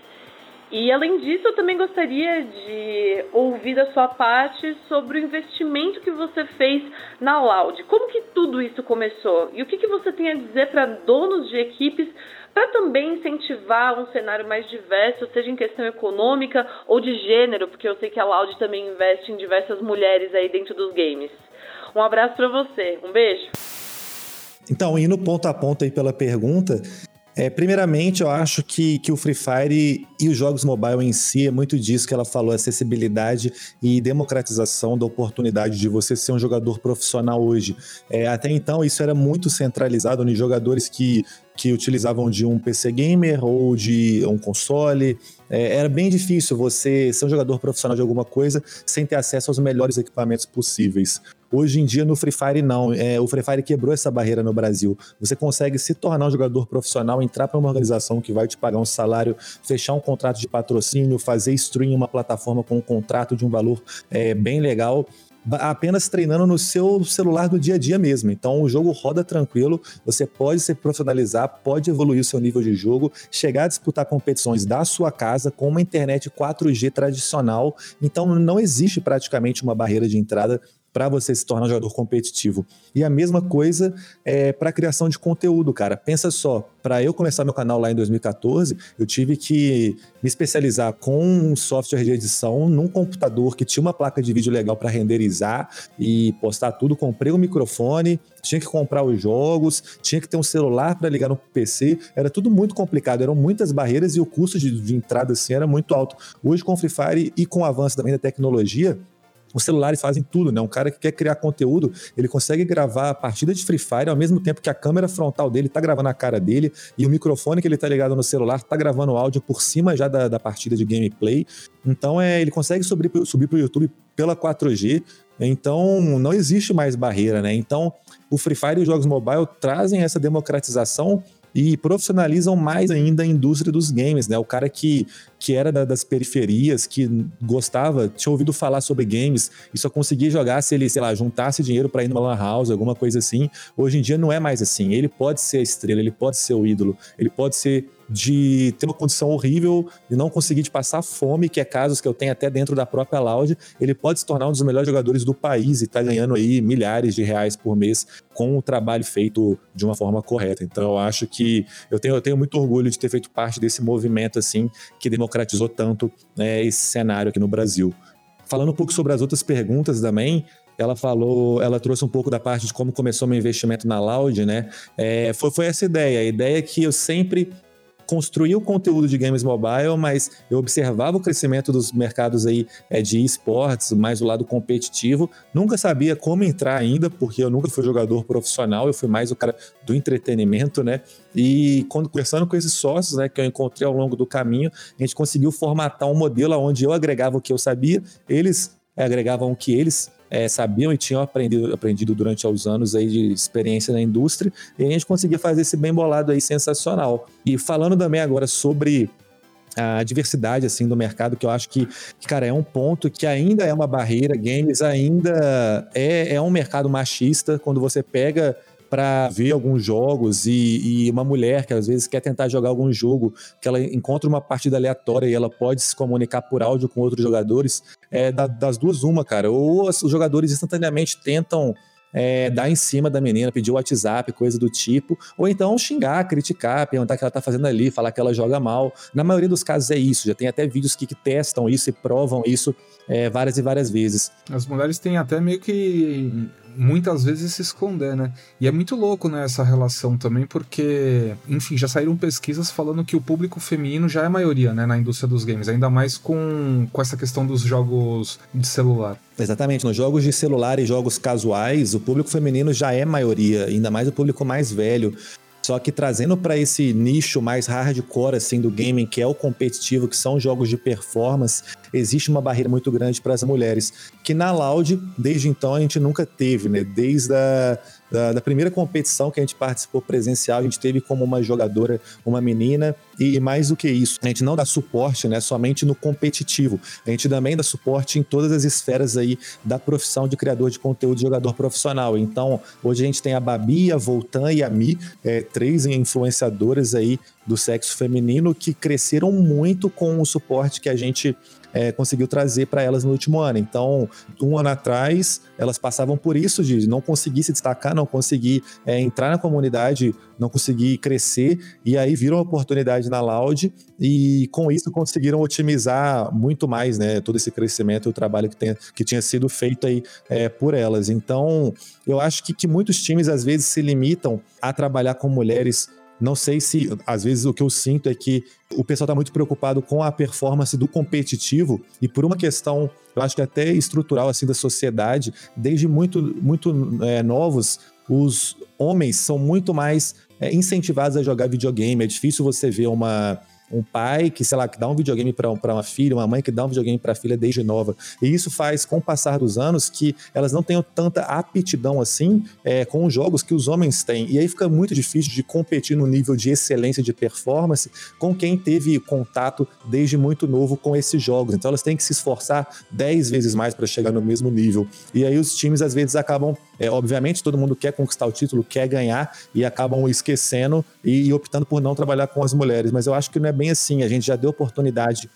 E além disso, eu também gostaria de ouvir da sua parte sobre o investimento que você fez na Loud. Como que tudo isso começou? E o que, que você tem a dizer para donos de equipes para também incentivar um cenário mais diverso, seja em questão econômica ou de gênero, porque eu sei que a Loud também investe em diversas mulheres aí dentro dos games. Um abraço para você, um beijo. Então, indo ponto a ponto aí pela pergunta, é, primeiramente, eu acho que, que o Free Fire e os jogos mobile em si é muito disso que ela falou: acessibilidade e democratização da oportunidade de você ser um jogador profissional hoje. É, até então, isso era muito centralizado em jogadores que que utilizavam de um PC gamer ou de um console. É, era bem difícil você ser um jogador profissional de alguma coisa sem ter acesso aos melhores equipamentos possíveis. Hoje em dia, no Free Fire, não. É, o Free Fire quebrou essa barreira no Brasil. Você consegue se tornar um jogador profissional, entrar para uma organização que vai te pagar um salário, fechar um contrato de patrocínio, fazer stream em uma plataforma com um contrato de um valor é, bem legal apenas treinando no seu celular do dia a dia mesmo. Então o jogo roda tranquilo, você pode se profissionalizar, pode evoluir o seu nível de jogo, chegar a disputar competições da sua casa com uma internet 4G tradicional. Então não existe praticamente uma barreira de entrada para você se tornar um jogador competitivo. E a mesma coisa é para a criação de conteúdo, cara. Pensa só, para eu começar meu canal lá em 2014, eu tive que me especializar com um software de edição num computador que tinha uma placa de vídeo legal para renderizar e postar tudo. Comprei um microfone, tinha que comprar os jogos, tinha que ter um celular para ligar no PC. Era tudo muito complicado, eram muitas barreiras e o custo de, de entrada assim era muito alto. Hoje com o Free Fire e com o avanço também da tecnologia, os celulares fazem tudo, né? Um cara que quer criar conteúdo, ele consegue gravar a partida de Free Fire ao mesmo tempo que a câmera frontal dele tá gravando a cara dele e o microfone que ele tá ligado no celular tá gravando o áudio por cima já da, da partida de gameplay. Então é, ele consegue subir, subir pro YouTube pela 4G. Então não existe mais barreira, né? Então o Free Fire e os jogos mobile trazem essa democratização e profissionalizam mais ainda a indústria dos games, né? O cara que, que era da, das periferias, que gostava, tinha ouvido falar sobre games e só conseguia jogar se ele, sei lá, juntasse dinheiro para ir numa lan house, alguma coisa assim. Hoje em dia não é mais assim. Ele pode ser a estrela, ele pode ser o ídolo, ele pode ser de ter uma condição horrível de não conseguir de passar fome, que é casos que eu tenho até dentro da própria Loud, ele pode se tornar um dos melhores jogadores do país e tá ganhando aí milhares de reais por mês com o trabalho feito de uma forma correta. Então eu acho que eu tenho, eu tenho muito orgulho de ter feito parte desse movimento assim que democratizou tanto né, esse cenário aqui no Brasil. Falando um pouco sobre as outras perguntas também, ela falou, ela trouxe um pouco da parte de como começou meu investimento na Loud, né? É, foi, foi essa ideia. A ideia é que eu sempre construía o conteúdo de games mobile, mas eu observava o crescimento dos mercados aí é, de esportes, mais o lado competitivo. Nunca sabia como entrar ainda, porque eu nunca fui jogador profissional, eu fui mais o cara do entretenimento, né? E quando conversando com esses sócios, né, que eu encontrei ao longo do caminho, a gente conseguiu formatar um modelo onde eu agregava o que eu sabia, eles agregavam o que eles é, sabiam e tinham aprendido, aprendido durante os anos aí de experiência na indústria, e a gente conseguia fazer esse bem bolado aí sensacional. E falando também agora sobre a diversidade assim do mercado que eu acho que, que, cara é um ponto que ainda é uma barreira games ainda é, é um mercado machista quando você pega para ver alguns jogos e, e, uma mulher que às vezes quer tentar jogar algum jogo, que ela encontra uma partida aleatória e ela pode se comunicar por áudio com outros jogadores, é das duas uma, cara. Ou os jogadores instantaneamente tentam é, dar em cima da menina, pedir o WhatsApp, coisa do tipo, ou então xingar, criticar, perguntar o que ela tá fazendo ali, falar que ela joga mal. Na maioria dos casos é isso, já tem até vídeos que, que testam isso e provam isso é, várias e várias vezes. As mulheres têm até meio que muitas vezes se esconder, né? E é muito louco, né, essa relação também, porque, enfim, já saíram pesquisas falando que o público feminino já é maioria, né, na indústria dos games, ainda mais com, com essa questão dos jogos de celular. Exatamente, nos jogos de celular e jogos casuais, o público feminino já é maioria, ainda mais o público mais velho. Só que trazendo para esse nicho mais hardcore assim do gaming, que é o competitivo, que são jogos de performance, existe uma barreira muito grande para as mulheres, que na Loud, desde então, a gente nunca teve, né? Desde a da, da, primeira competição que a gente participou presencial, a gente teve como uma jogadora uma menina, e mais do que isso, a gente não dá suporte né, somente no competitivo, a gente também dá suporte em todas as esferas aí da profissão de criador de conteúdo de jogador profissional. Então, hoje a gente tem a Babi, a Voltan e a Mi, é, três influenciadoras aí do sexo feminino que cresceram muito com o suporte que a gente é, conseguiu trazer para elas no último ano. Então, um ano atrás, elas passavam por isso de não conseguir se destacar, não conseguir é, entrar na comunidade, não conseguir crescer, e aí viram a oportunidade na Loud e com isso conseguiram otimizar muito mais né, todo esse crescimento e o trabalho que, tem, que tinha sido feito aí é, por elas. Então, eu acho que, que muitos times às vezes se limitam a trabalhar com mulheres não sei se, às vezes, o que eu sinto é que o pessoal está muito preocupado com a performance do competitivo e por uma questão, eu acho que até estrutural, assim, da sociedade, desde muito, muito é, novos, os homens são muito mais é, incentivados a jogar videogame. É difícil você ver uma um pai que, sei lá, que dá um videogame para uma filha, uma mãe que dá um videogame para a filha desde nova. E isso faz, com o passar dos anos, que elas não tenham tanta aptidão assim é, com os jogos que os homens têm. E aí fica muito difícil de competir no nível de excelência de performance com quem teve contato desde muito novo com esses jogos. Então elas têm que se esforçar 10 vezes mais para chegar no mesmo nível. E aí os times às vezes acabam é, obviamente, todo mundo quer conquistar o título, quer ganhar e acabam esquecendo e, e optando por não trabalhar com as mulheres. Mas eu acho que não é bem assim. A gente já deu oportunidade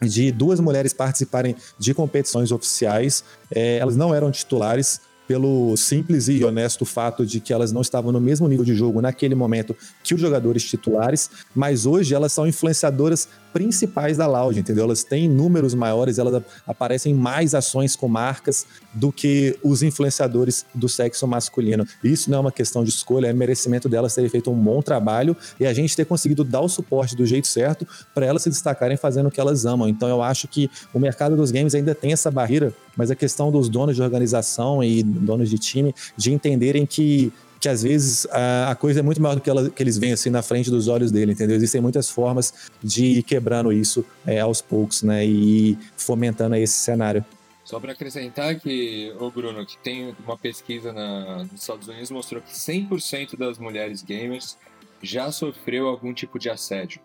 de duas mulheres participarem de competições oficiais. É, elas não eram titulares, pelo simples e honesto fato de que elas não estavam no mesmo nível de jogo naquele momento que os jogadores titulares, mas hoje elas são influenciadoras principais da Loud, entendeu? Elas têm números maiores, elas aparecem em mais ações com marcas do que os influenciadores do sexo masculino. Isso não é uma questão de escolha, é merecimento delas terem feito um bom trabalho e a gente ter conseguido dar o suporte do jeito certo para elas se destacarem fazendo o que elas amam. Então eu acho que o mercado dos games ainda tem essa barreira, mas a questão dos donos de organização e donos de time de entenderem que que às vezes a, coisa é muito maior do que, ela, que eles veem assim na frente dos olhos dele, entendeu? Existem muitas formas de ir quebrando isso é, aos poucos, né? E fomentando esse cenário. Só para acrescentar que, o Bruno, que tem uma pesquisa na, nos Estados Unidos mostrou que 100% das mulheres gamers já sofreu algum tipo de assédio.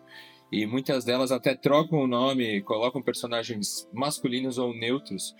E muitas delas até trocam o nome, colocam personagens masculinos ou neutros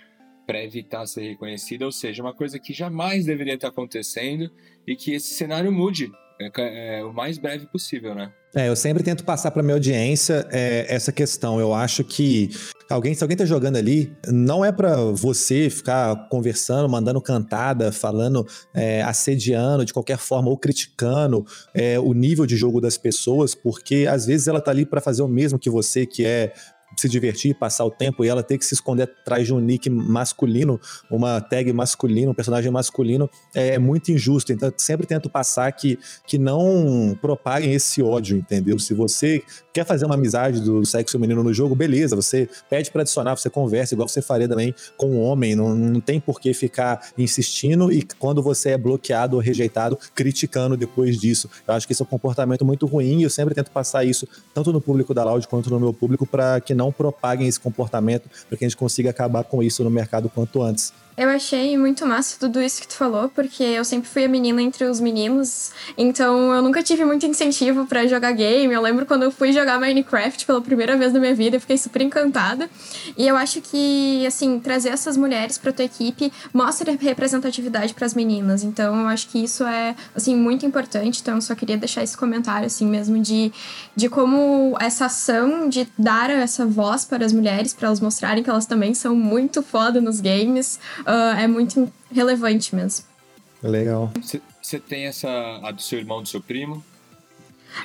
para evitar ser reconhecida, ou seja, uma coisa que jamais deveria estar acontecendo e que esse cenário mude é, é, o mais breve possível, né? É, eu sempre tento passar para minha audiência é, essa questão. Eu acho que alguém, se alguém tá jogando ali, não é para você ficar conversando, mandando cantada, falando, é, assediando de qualquer forma ou criticando é, o nível de jogo das pessoas, porque às vezes ela tá ali para fazer o mesmo que você, que é se divertir, passar o tempo, e ela ter que se esconder atrás de um nick masculino, uma tag masculina, um personagem masculino, é, é muito injusto. Então, sempre tento passar que, que não propaguem esse ódio, entendeu? Se você quer fazer uma amizade do sexo feminino no jogo, beleza, você pede para adicionar, você conversa, igual você faria também com um homem, não, não tem por que ficar insistindo e quando você é bloqueado ou rejeitado, criticando depois disso. Eu acho que esse é um comportamento muito ruim e eu sempre tento passar isso, tanto no público da Loud quanto no meu público, para que não propaguem esse comportamento, para que a gente consiga acabar com isso no mercado quanto antes. Eu achei muito massa tudo isso que tu falou, porque eu sempre fui a menina entre os meninos, então eu nunca tive muito incentivo para jogar game. Eu lembro quando eu fui jogar Minecraft pela primeira vez na minha vida, eu fiquei super encantada. E eu acho que, assim, trazer essas mulheres para tua equipe mostra representatividade para as meninas. Então eu acho que isso é, assim, muito importante. Então eu só queria deixar esse comentário, assim, mesmo de, de como essa ação de dar essa voz para as mulheres, para elas mostrarem que elas também são muito foda nos games uh, é muito relevante mesmo. Legal. Você tem essa a do seu irmão, do seu primo?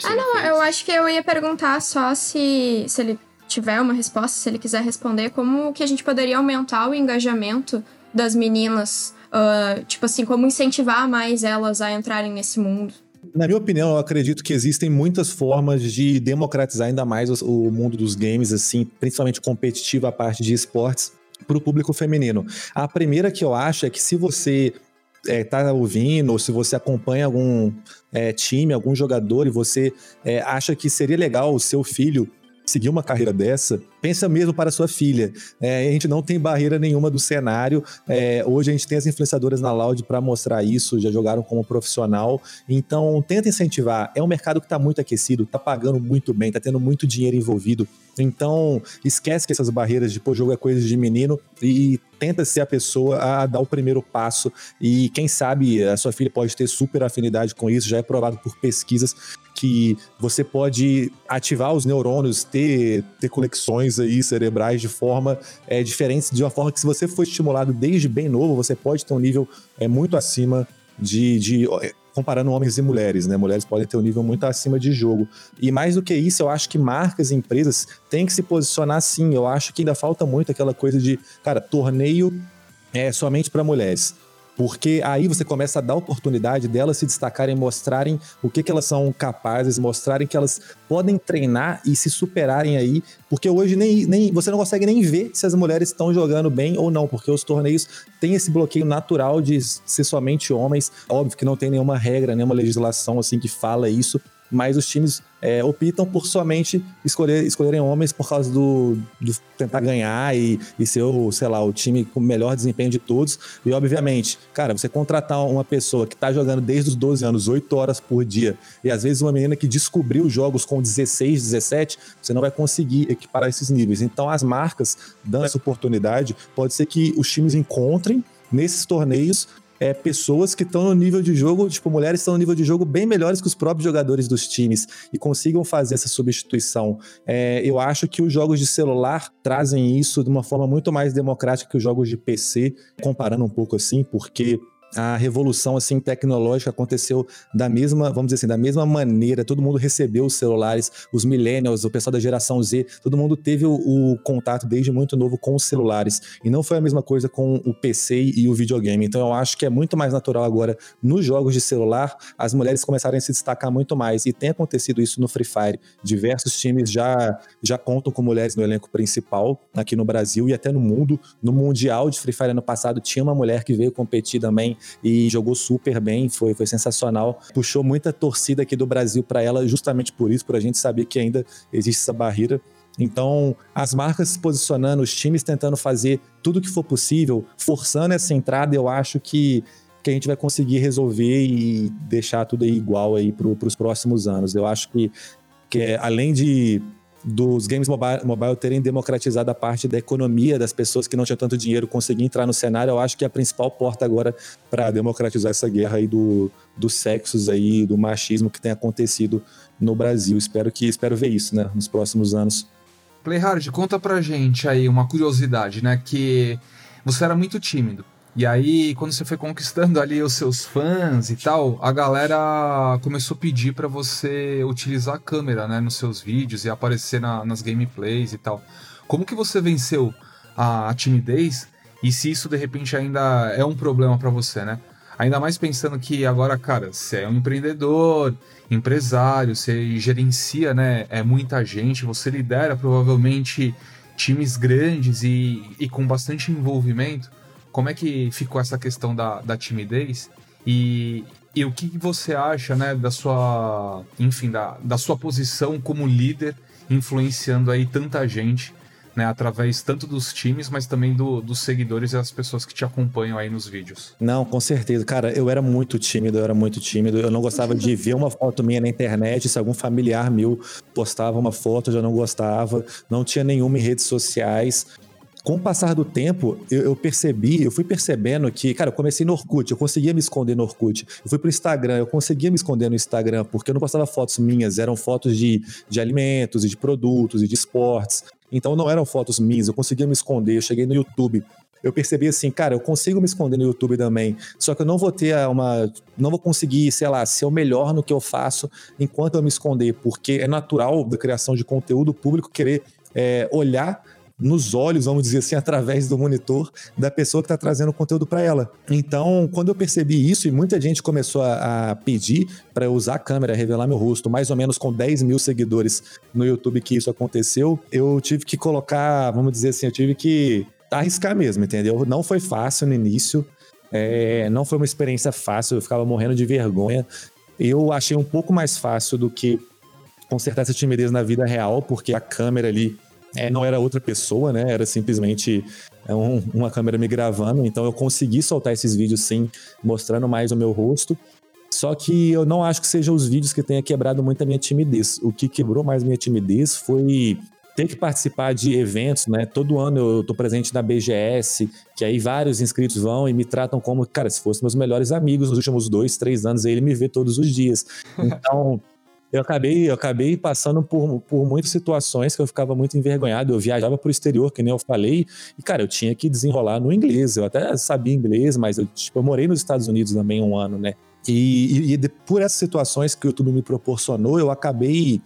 Ah, não, fez? eu acho que eu ia perguntar só se, se ele tiver uma resposta, se ele quiser responder, como que a gente poderia aumentar o engajamento das meninas? Uh, tipo assim, como incentivar mais elas a entrarem nesse mundo? Na minha opinião, eu acredito que existem muitas formas de democratizar ainda mais o mundo dos games, assim, principalmente competitivo, a parte de esportes, para o público feminino. A primeira que eu acho é que se você está é, ouvindo, ou se você acompanha algum é, time, algum jogador, e você é, acha que seria legal o seu filho seguir uma carreira dessa, pensa mesmo para sua filha. É, a gente não tem barreira nenhuma do cenário. É, hoje a gente tem as influenciadoras na Loud para mostrar isso, já jogaram como profissional. Então, tenta incentivar. É um mercado que está muito aquecido, está pagando muito bem, está tendo muito dinheiro envolvido. Então, esquece que essas barreiras de pô, jogo é coisa de menino e tenta ser a pessoa a dar o primeiro passo. E quem sabe a sua filha pode ter super afinidade com isso, já é provado por pesquisas que você pode ativar os neurônios, ter, ter conexões aí cerebrais de forma é, diferente, de uma forma que se você for estimulado desde bem novo, você pode ter um nível é, muito acima de, de comparando homens e mulheres, né? Mulheres podem ter um nível muito acima de jogo. E mais do que isso, eu acho que marcas e empresas têm que se posicionar sim. Eu acho que ainda falta muito aquela coisa de, cara, torneio é somente para mulheres. Porque aí você começa a dar oportunidade delas se destacarem, mostrarem o que, que elas são capazes, mostrarem que elas podem treinar e se superarem aí. Porque hoje nem, nem você não consegue nem ver se as mulheres estão jogando bem ou não, porque os torneios têm esse bloqueio natural de ser somente homens. Óbvio que não tem nenhuma regra, nenhuma legislação assim que fala isso, mas os times é, optam por somente escolher, escolherem homens por causa do, do tentar ganhar e, e ser o, sei lá, o time com o melhor desempenho de todos. E obviamente, cara, você contratar uma pessoa que tá jogando desde os 12 anos, 8 horas por dia, e às vezes uma menina que descobriu jogos com 16, 17, você não vai conseguir equiparar esses níveis. Então as marcas dando essa oportunidade, pode ser que os times encontrem nesses torneios é, pessoas que estão no nível de jogo, tipo, mulheres estão no nível de jogo bem melhores que os próprios jogadores dos times e consigam fazer essa substituição. É, eu acho que os jogos de celular trazem isso de uma forma muito mais democrática que os jogos de PC, comparando um pouco assim, porque a revolução assim tecnológica aconteceu da mesma, vamos dizer assim, da mesma maneira. Todo mundo recebeu os celulares, os millennials, o pessoal da geração Z, todo mundo teve o, o, contato desde muito novo com os celulares. E não foi a mesma coisa com o PC e o videogame. Então eu acho que é muito mais natural agora nos jogos de celular as mulheres começarem a se destacar muito mais. E tem acontecido isso no Free Fire. Diversos times já já contam com mulheres no elenco principal aqui no Brasil e até no mundo. No mundial de Free Fire ano passado tinha uma mulher que veio competir também e jogou super bem, foi, foi sensacional. Puxou muita torcida aqui do Brasil para ela, justamente por isso, por a gente saber que ainda existe essa barreira. Então, as marcas se posicionando, os times tentando fazer tudo o que for possível, forçando essa entrada, eu acho que, que a gente vai conseguir resolver e deixar tudo aí igual aí para os próximos anos. Eu acho que, que além de dos games mobile, mobile terem democratizado a parte da economia das pessoas que não tinham tanto dinheiro conseguir entrar no cenário, eu acho que é a principal porta agora para democratizar essa guerra aí do, dos sexos aí, do machismo que tem acontecido no Brasil. Espero que espero ver isso, né, nos próximos anos. Playhard, conta pra gente aí uma curiosidade, né, que você era muito tímido. E aí, quando você foi conquistando ali os seus fãs e tal, a galera começou a pedir para você utilizar a câmera, né, nos seus vídeos e aparecer na, nas gameplays e tal. Como que você venceu a, a timidez e se isso de repente ainda é um problema para você, né? Ainda mais pensando que agora, cara, você é um empreendedor, empresário, você gerencia, né, é muita gente, você lidera provavelmente times grandes e, e com bastante envolvimento. Como é que ficou essa questão da, da timidez? E, e o que você acha, né, da sua, enfim, da, da sua posição como líder, influenciando aí tanta gente, né, através tanto dos times, mas também do, dos seguidores e das pessoas que te acompanham aí nos vídeos. Não, com certeza. Cara, eu era muito tímido, eu era muito tímido. Eu não gostava de ver uma foto minha na internet. Se algum familiar meu postava uma foto, eu já não gostava. Não tinha nenhuma em redes sociais com o passar do tempo, eu, eu, percebi, eu fui percebendo que, cara, eu comecei no Orkut, eu conseguia me esconder no Orkut. Eu fui pro Instagram, eu conseguia me esconder no Instagram, porque eu não postava fotos minhas, eram fotos de, de alimentos e de produtos e de esportes. Então não eram fotos minhas, eu conseguia me esconder. Eu cheguei no YouTube, eu percebi assim, cara, eu consigo me esconder no YouTube também, só que eu não vou ter uma. Não vou conseguir, sei lá, ser o melhor no que eu faço enquanto eu me esconder, porque é natural da criação de conteúdo público querer é, olhar nos olhos, vamos dizer assim, através do monitor da pessoa que está trazendo o conteúdo para ela. Então, quando eu percebi isso, e muita gente começou a, a pedir para usar a câmera, revelar meu rosto, mais ou menos com 10 mil seguidores no YouTube que isso aconteceu, eu tive que colocar, vamos dizer assim, eu tive que arriscar mesmo, entendeu? Não foi fácil no início, é, não foi uma experiência fácil, eu ficava morrendo de vergonha. Eu achei um pouco mais fácil do que consertar essa timidez na vida real, porque a câmera ali é, não era outra pessoa, né? Era simplesmente é, um, uma câmera me gravando. Então eu consegui soltar esses vídeos sim, mostrando mais o meu rosto. Só que eu não acho que sejam os vídeos que tenha quebrado muito a minha timidez. O que quebrou mais minha timidez foi ter que participar de eventos, né? Todo ano eu tô presente na BGS, que aí vários inscritos vão e me tratam como, cara, se fossem meus melhores amigos nos últimos dois, três anos, aí ele me vê todos os dias. Então, eu acabei, eu acabei passando por, por muitas situações que eu ficava muito envergonhado. Eu viajava para o exterior, que nem eu falei, e, cara, eu tinha que desenrolar no inglês. Eu até sabia inglês, mas eu, tipo, eu morei nos Estados Unidos também um ano, né? E, e, e por essas situações que o YouTube me proporcionou, eu acabei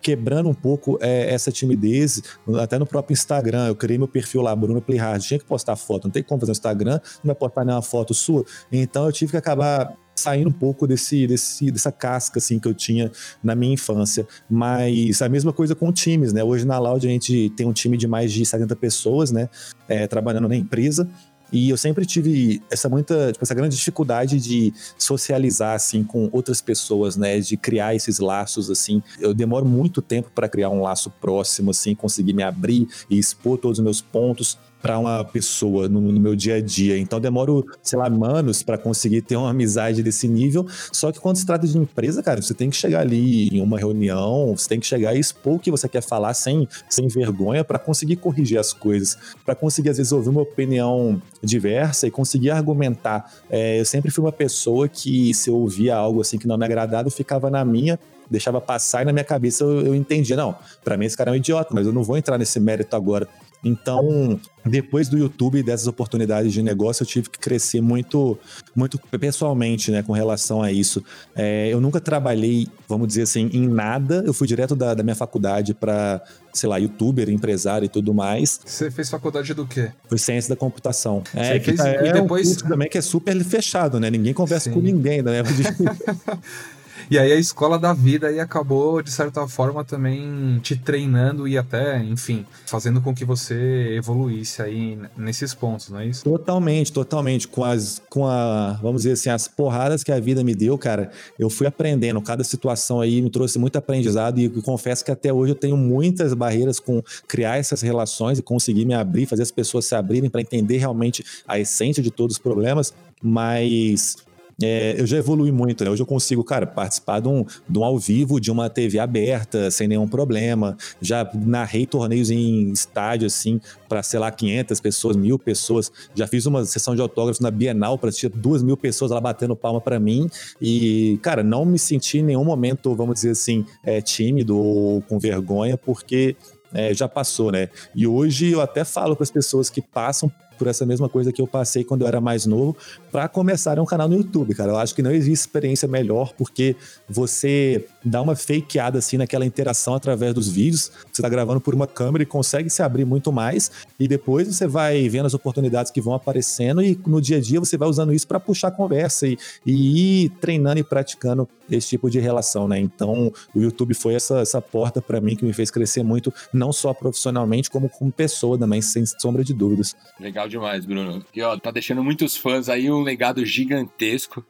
quebrando um pouco é, essa timidez, até no próprio Instagram. Eu criei meu perfil lá, Bruno Playhard. Tinha que postar foto, não tem como fazer no Instagram, não vai postar nenhuma foto sua. Então eu tive que acabar saindo um pouco desse, desse, dessa casca assim que eu tinha na minha infância. Mas a mesma coisa com times, né? Hoje na Loud a gente tem um time de mais de 70 pessoas, né? É, trabalhando na empresa. E eu sempre tive essa muita, tipo, essa grande dificuldade de socializar assim com outras pessoas, né, de criar esses laços assim. Eu demoro muito tempo para criar um laço próximo assim, conseguir me abrir e expor todos os meus pontos para uma pessoa no, no, meu dia a dia. Então demoro, sei lá, anos para conseguir ter uma amizade desse nível. Só que quando se trata de empresa, cara, você tem que chegar ali em uma reunião, você tem que chegar e expor o que você quer falar sem, sem vergonha para conseguir corrigir as coisas, para conseguir às vezes ouvir uma opinião diversa e conseguir argumentar. É, eu sempre fui uma pessoa que se eu ouvia algo assim que não me agradava, eu ficava na minha deixava passar e na minha cabeça eu, eu entendia, não, para mim esse cara é um idiota, mas eu não vou entrar nesse mérito agora. Então, depois do YouTube e dessas oportunidades de negócio, eu tive que crescer muito, muito pessoalmente, né, com relação a isso. É, eu nunca trabalhei, vamos dizer assim, em nada. Eu fui direto da, da minha faculdade para, sei lá, youtuber, empresário e tudo mais. Você fez faculdade do quê? Foi ciência da computação. É, Você fez, tá, é e depois um também que é super fechado, né? Ninguém conversa Sim. com ninguém, né? E aí a escola da vida aí acabou, de certa forma, também te treinando e até, enfim, fazendo com que você evoluísse aí nesses pontos, não é isso? Totalmente, totalmente. Com as, com a, vamos dizer assim, as porradas que a vida me deu, cara, eu fui aprendendo. Cada situação aí me trouxe muito aprendizado e confesso que até hoje eu tenho muitas barreiras com criar essas relações e conseguir me abrir, fazer as pessoas se abrirem para entender realmente a essência de todos os problemas. Mas é, eu já evolui muito, né? Hoje eu consigo, cara, participar de um, de um ao vivo de uma TV aberta, sem nenhum problema. Já narrei torneios em estádio, assim, para, sei lá, 500 pessoas, mil pessoas. Já fiz uma sessão de autógrafos na Bienal para assistir duas mil pessoas lá batendo palma para mim. E, cara, não me senti em nenhum momento, vamos dizer assim, é, tímido ou com vergonha, porque é, já passou, né? E hoje eu até falo para as pessoas que passam por essa mesma coisa que eu passei quando eu era mais novo, para começar um canal no YouTube, cara. Eu acho que não existe experiência melhor, porque você dá uma fakeada assim naquela interação através dos vídeos. Você tá gravando por uma câmera e consegue se abrir muito mais, e depois você vai vendo as oportunidades que vão aparecendo, e no dia a dia você vai usando isso para puxar conversa e, e ir treinando e praticando esse tipo de relação, né? Então, o YouTube foi essa, essa porta para mim que me fez crescer muito, não só profissionalmente, como como pessoa também, sem sombra de dúvidas. Legal demais, Bruno. E ó, tá deixando muitos fãs aí um legado gigantesco.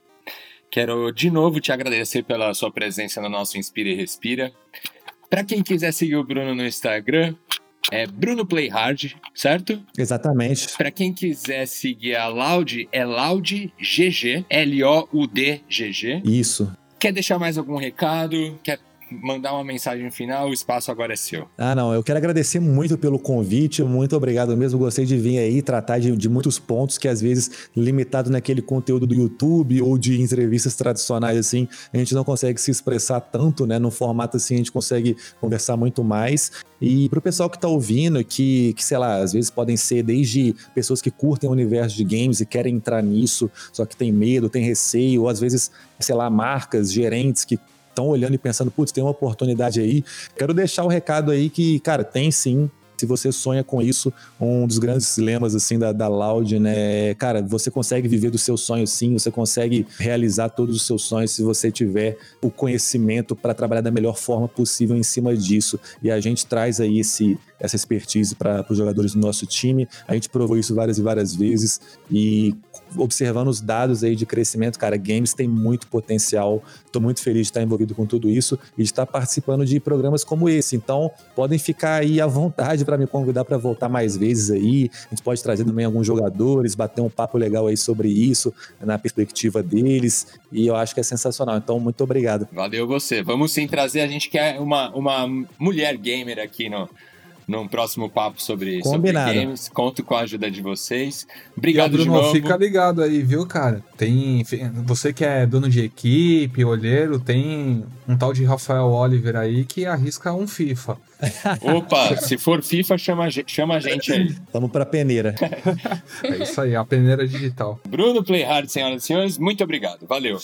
Quero de novo te agradecer pela sua presença no nosso Inspira e Respira. Para quem quiser seguir o Bruno no Instagram, é Bruno Playhard, certo? Exatamente. Para quem quiser seguir a Loud, é LoudGG, L-O-U-D-G-G. Isso. Quer deixar mais algum recado? Quer mandar uma mensagem final, o espaço agora é seu. Ah, não, eu quero agradecer muito pelo convite, muito obrigado mesmo. Gostei de vir aí tratar de, de muitos pontos que às vezes limitado naquele conteúdo do YouTube ou de entrevistas tradicionais assim, a gente não consegue se expressar tanto, né? No formato assim a gente consegue conversar muito mais. E pro pessoal que tá ouvindo, que, que sei lá, às vezes podem ser desde pessoas que curtem o universo de games e querem entrar nisso, só que tem medo, tem receio, ou às vezes, sei lá, marcas, gerentes que estão olhando e pensando, putz, tem uma oportunidade aí. Quero deixar o um recado aí que, cara, tem sim. Se você sonha com isso, um dos grandes lemas assim da, da Loud, né, é, cara, você consegue viver do seu sonho sim, você consegue realizar todos os seus sonhos se você tiver o conhecimento para trabalhar da melhor forma possível em cima disso. E a gente traz aí esse essa expertise para os jogadores do nosso time. A gente provou isso várias e várias vezes e observando os dados aí de crescimento, cara, games tem muito potencial. Estou muito feliz de estar envolvido com tudo isso e de estar participando de programas como esse. Então, podem ficar aí à vontade para me convidar para voltar mais vezes aí. A gente pode trazer também alguns jogadores, bater um papo legal aí sobre isso, na perspectiva deles. E eu acho que é sensacional. Então, muito obrigado. Valeu você. Vamos sim trazer, a gente quer uma, uma mulher gamer aqui no, num próximo papo sobre, sobre games. Conto com a ajuda de vocês. Obrigado, Bruno, de novo. Fica ligado aí, viu, cara? Tem. Você que é dono de equipe, olheiro, tem um tal de Rafael Oliver aí que arrisca um FIFA. Opa, se for FIFA, chama, chama a gente aí. Vamos pra peneira. é isso aí, a peneira digital. Bruno Playhard, senhoras e senhores, muito obrigado. Valeu.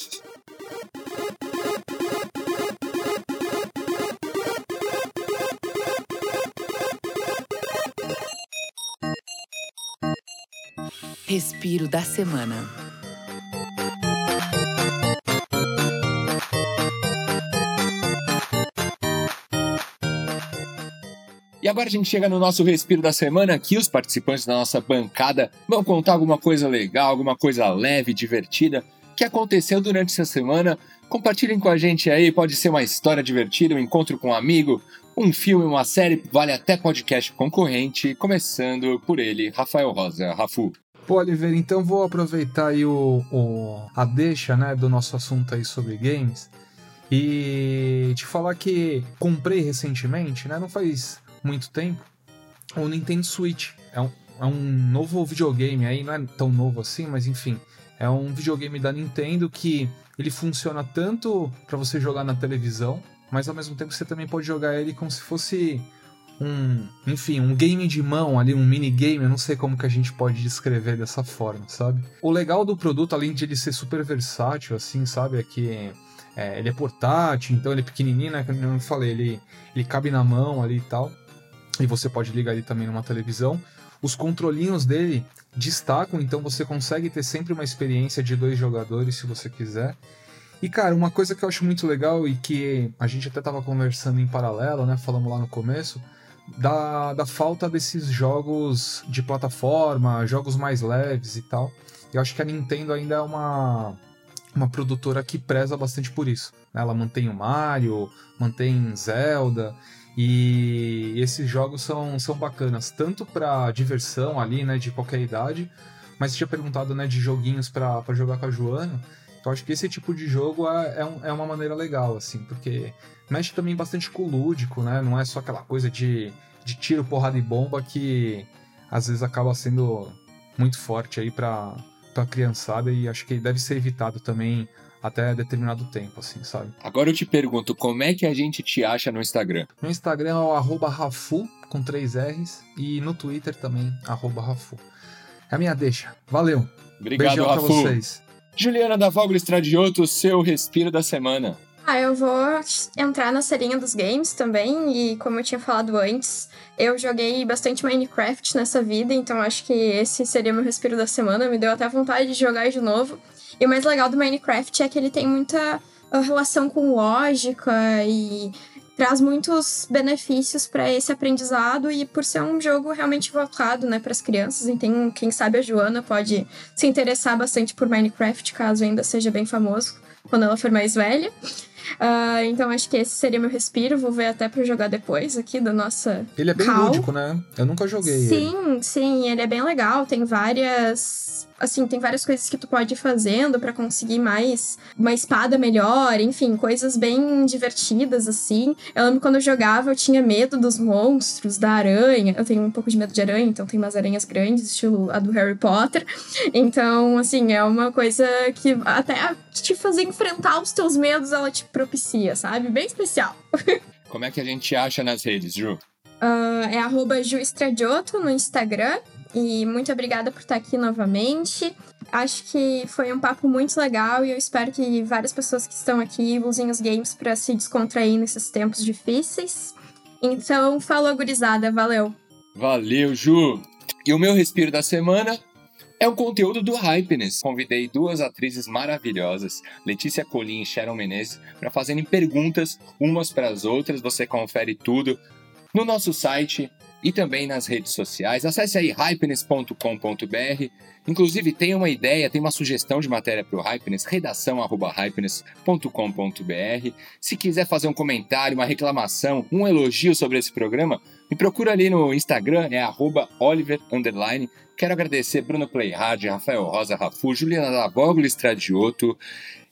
Respiro da Semana. E agora a gente chega no nosso respiro da semana. Aqui os participantes da nossa bancada vão contar alguma coisa legal, alguma coisa leve, divertida que aconteceu durante essa semana. Compartilhem com a gente aí, pode ser uma história divertida, um encontro com um amigo, um filme, uma série, vale até podcast concorrente, começando por ele, Rafael Rosa. Rafu. Pô, Oliver, então vou aproveitar aí o, o, a deixa né, do nosso assunto aí sobre games e te falar que comprei recentemente, né, não faz muito tempo, o Nintendo Switch. É um, é um novo videogame aí, não é tão novo assim, mas enfim, é um videogame da Nintendo que ele funciona tanto para você jogar na televisão, mas ao mesmo tempo você também pode jogar ele como se fosse um, enfim, um game de mão ali, um minigame, eu não sei como que a gente pode descrever dessa forma, sabe? O legal do produto, além de ele ser super versátil, assim, sabe, é que é, ele é portátil, então ele é pequenininho, né, como eu falei, ele, ele cabe na mão ali e tal, e você pode ligar ele também numa televisão. Os controlinhos dele destacam, então você consegue ter sempre uma experiência de dois jogadores se você quiser. E cara, uma coisa que eu acho muito legal e que a gente até tava conversando em paralelo, né, falamos lá no começo, da, da falta desses jogos de plataforma, jogos mais leves e tal. Eu acho que a Nintendo ainda é uma, uma produtora que preza bastante por isso. Né? Ela mantém o Mario, mantém Zelda, e esses jogos são, são bacanas, tanto para diversão ali, né, de qualquer idade, mas tinha perguntado, né, de joguinhos para jogar com a Joana. Eu acho que esse tipo de jogo é, é, um, é, uma maneira legal, assim, porque mexe também bastante com o lúdico, né? Não é só aquela coisa de, de tiro, porrada e bomba que às vezes acaba sendo muito forte aí pra, pra criançada e acho que deve ser evitado também até determinado tempo, assim, sabe? Agora eu te pergunto, como é que a gente te acha no Instagram? No Instagram é o arroba Rafu, com três R's, e no Twitter também, arroba Rafu. É a minha deixa. Valeu. Obrigado, Beijão Rafu. pra vocês. Juliana da Vogel Estradioto, seu respiro da semana. Ah, eu vou entrar na serinha dos games também, e como eu tinha falado antes, eu joguei bastante Minecraft nessa vida, então acho que esse seria meu respiro da semana, me deu até vontade de jogar de novo. E o mais legal do Minecraft é que ele tem muita ah, relação com lógica e traz muitos benefícios para esse aprendizado e por ser um jogo realmente voltado, né, para as crianças, então quem sabe a Joana pode se interessar bastante por Minecraft, caso ainda seja bem famoso quando ela for mais velha. Uh, então acho que esse seria meu respiro. Vou ver até pra jogar depois aqui da nossa. Ele é bem call. lúdico, né? Eu nunca joguei. Sim, ele. sim, ele é bem legal. Tem várias assim, tem várias coisas que tu pode ir fazendo para conseguir mais uma espada melhor, enfim, coisas bem divertidas assim. Eu lembro quando eu jogava, eu tinha medo dos monstros, da aranha. Eu tenho um pouco de medo de aranha, então tem umas aranhas grandes, estilo a do Harry Potter. Então, assim, é uma coisa que até te fazer enfrentar os teus medos, ela te propicia, sabe? Bem especial. Como é que a gente acha nas redes, Ju? Uh, é arroba Ju no Instagram e muito obrigada por estar aqui novamente. Acho que foi um papo muito legal e eu espero que várias pessoas que estão aqui usem os games para se descontrair nesses tempos difíceis. Então, falou, gurizada. Valeu! Valeu, Ju! E o meu respiro da semana é um conteúdo do Hypeness. Convidei duas atrizes maravilhosas, Letícia Colim e Sharon Menezes, para fazerem perguntas umas para as outras. Você confere tudo no nosso site e também nas redes sociais. Acesse aí hypeness.com.br. Inclusive, tem uma ideia, tem uma sugestão de matéria para o Hypeness, redação.hypeness.com.br. Se quiser fazer um comentário, uma reclamação, um elogio sobre esse programa, me procura ali no Instagram, é Oliver Quero agradecer Bruno Playhard, Rafael Rosa Rafu, Juliana Lavoglu Estradioto,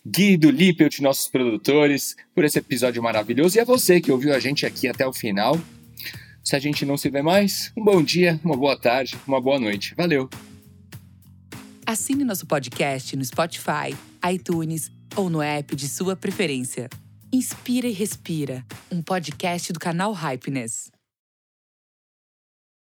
Guido Lippelt, nossos produtores, por esse episódio maravilhoso. E a você que ouviu a gente aqui até o final. Se a gente não se vê mais, um bom dia, uma boa tarde, uma boa noite. Valeu! Assine nosso podcast no Spotify, iTunes ou no app de sua preferência. Inspira e Respira, um podcast do canal Hypeness.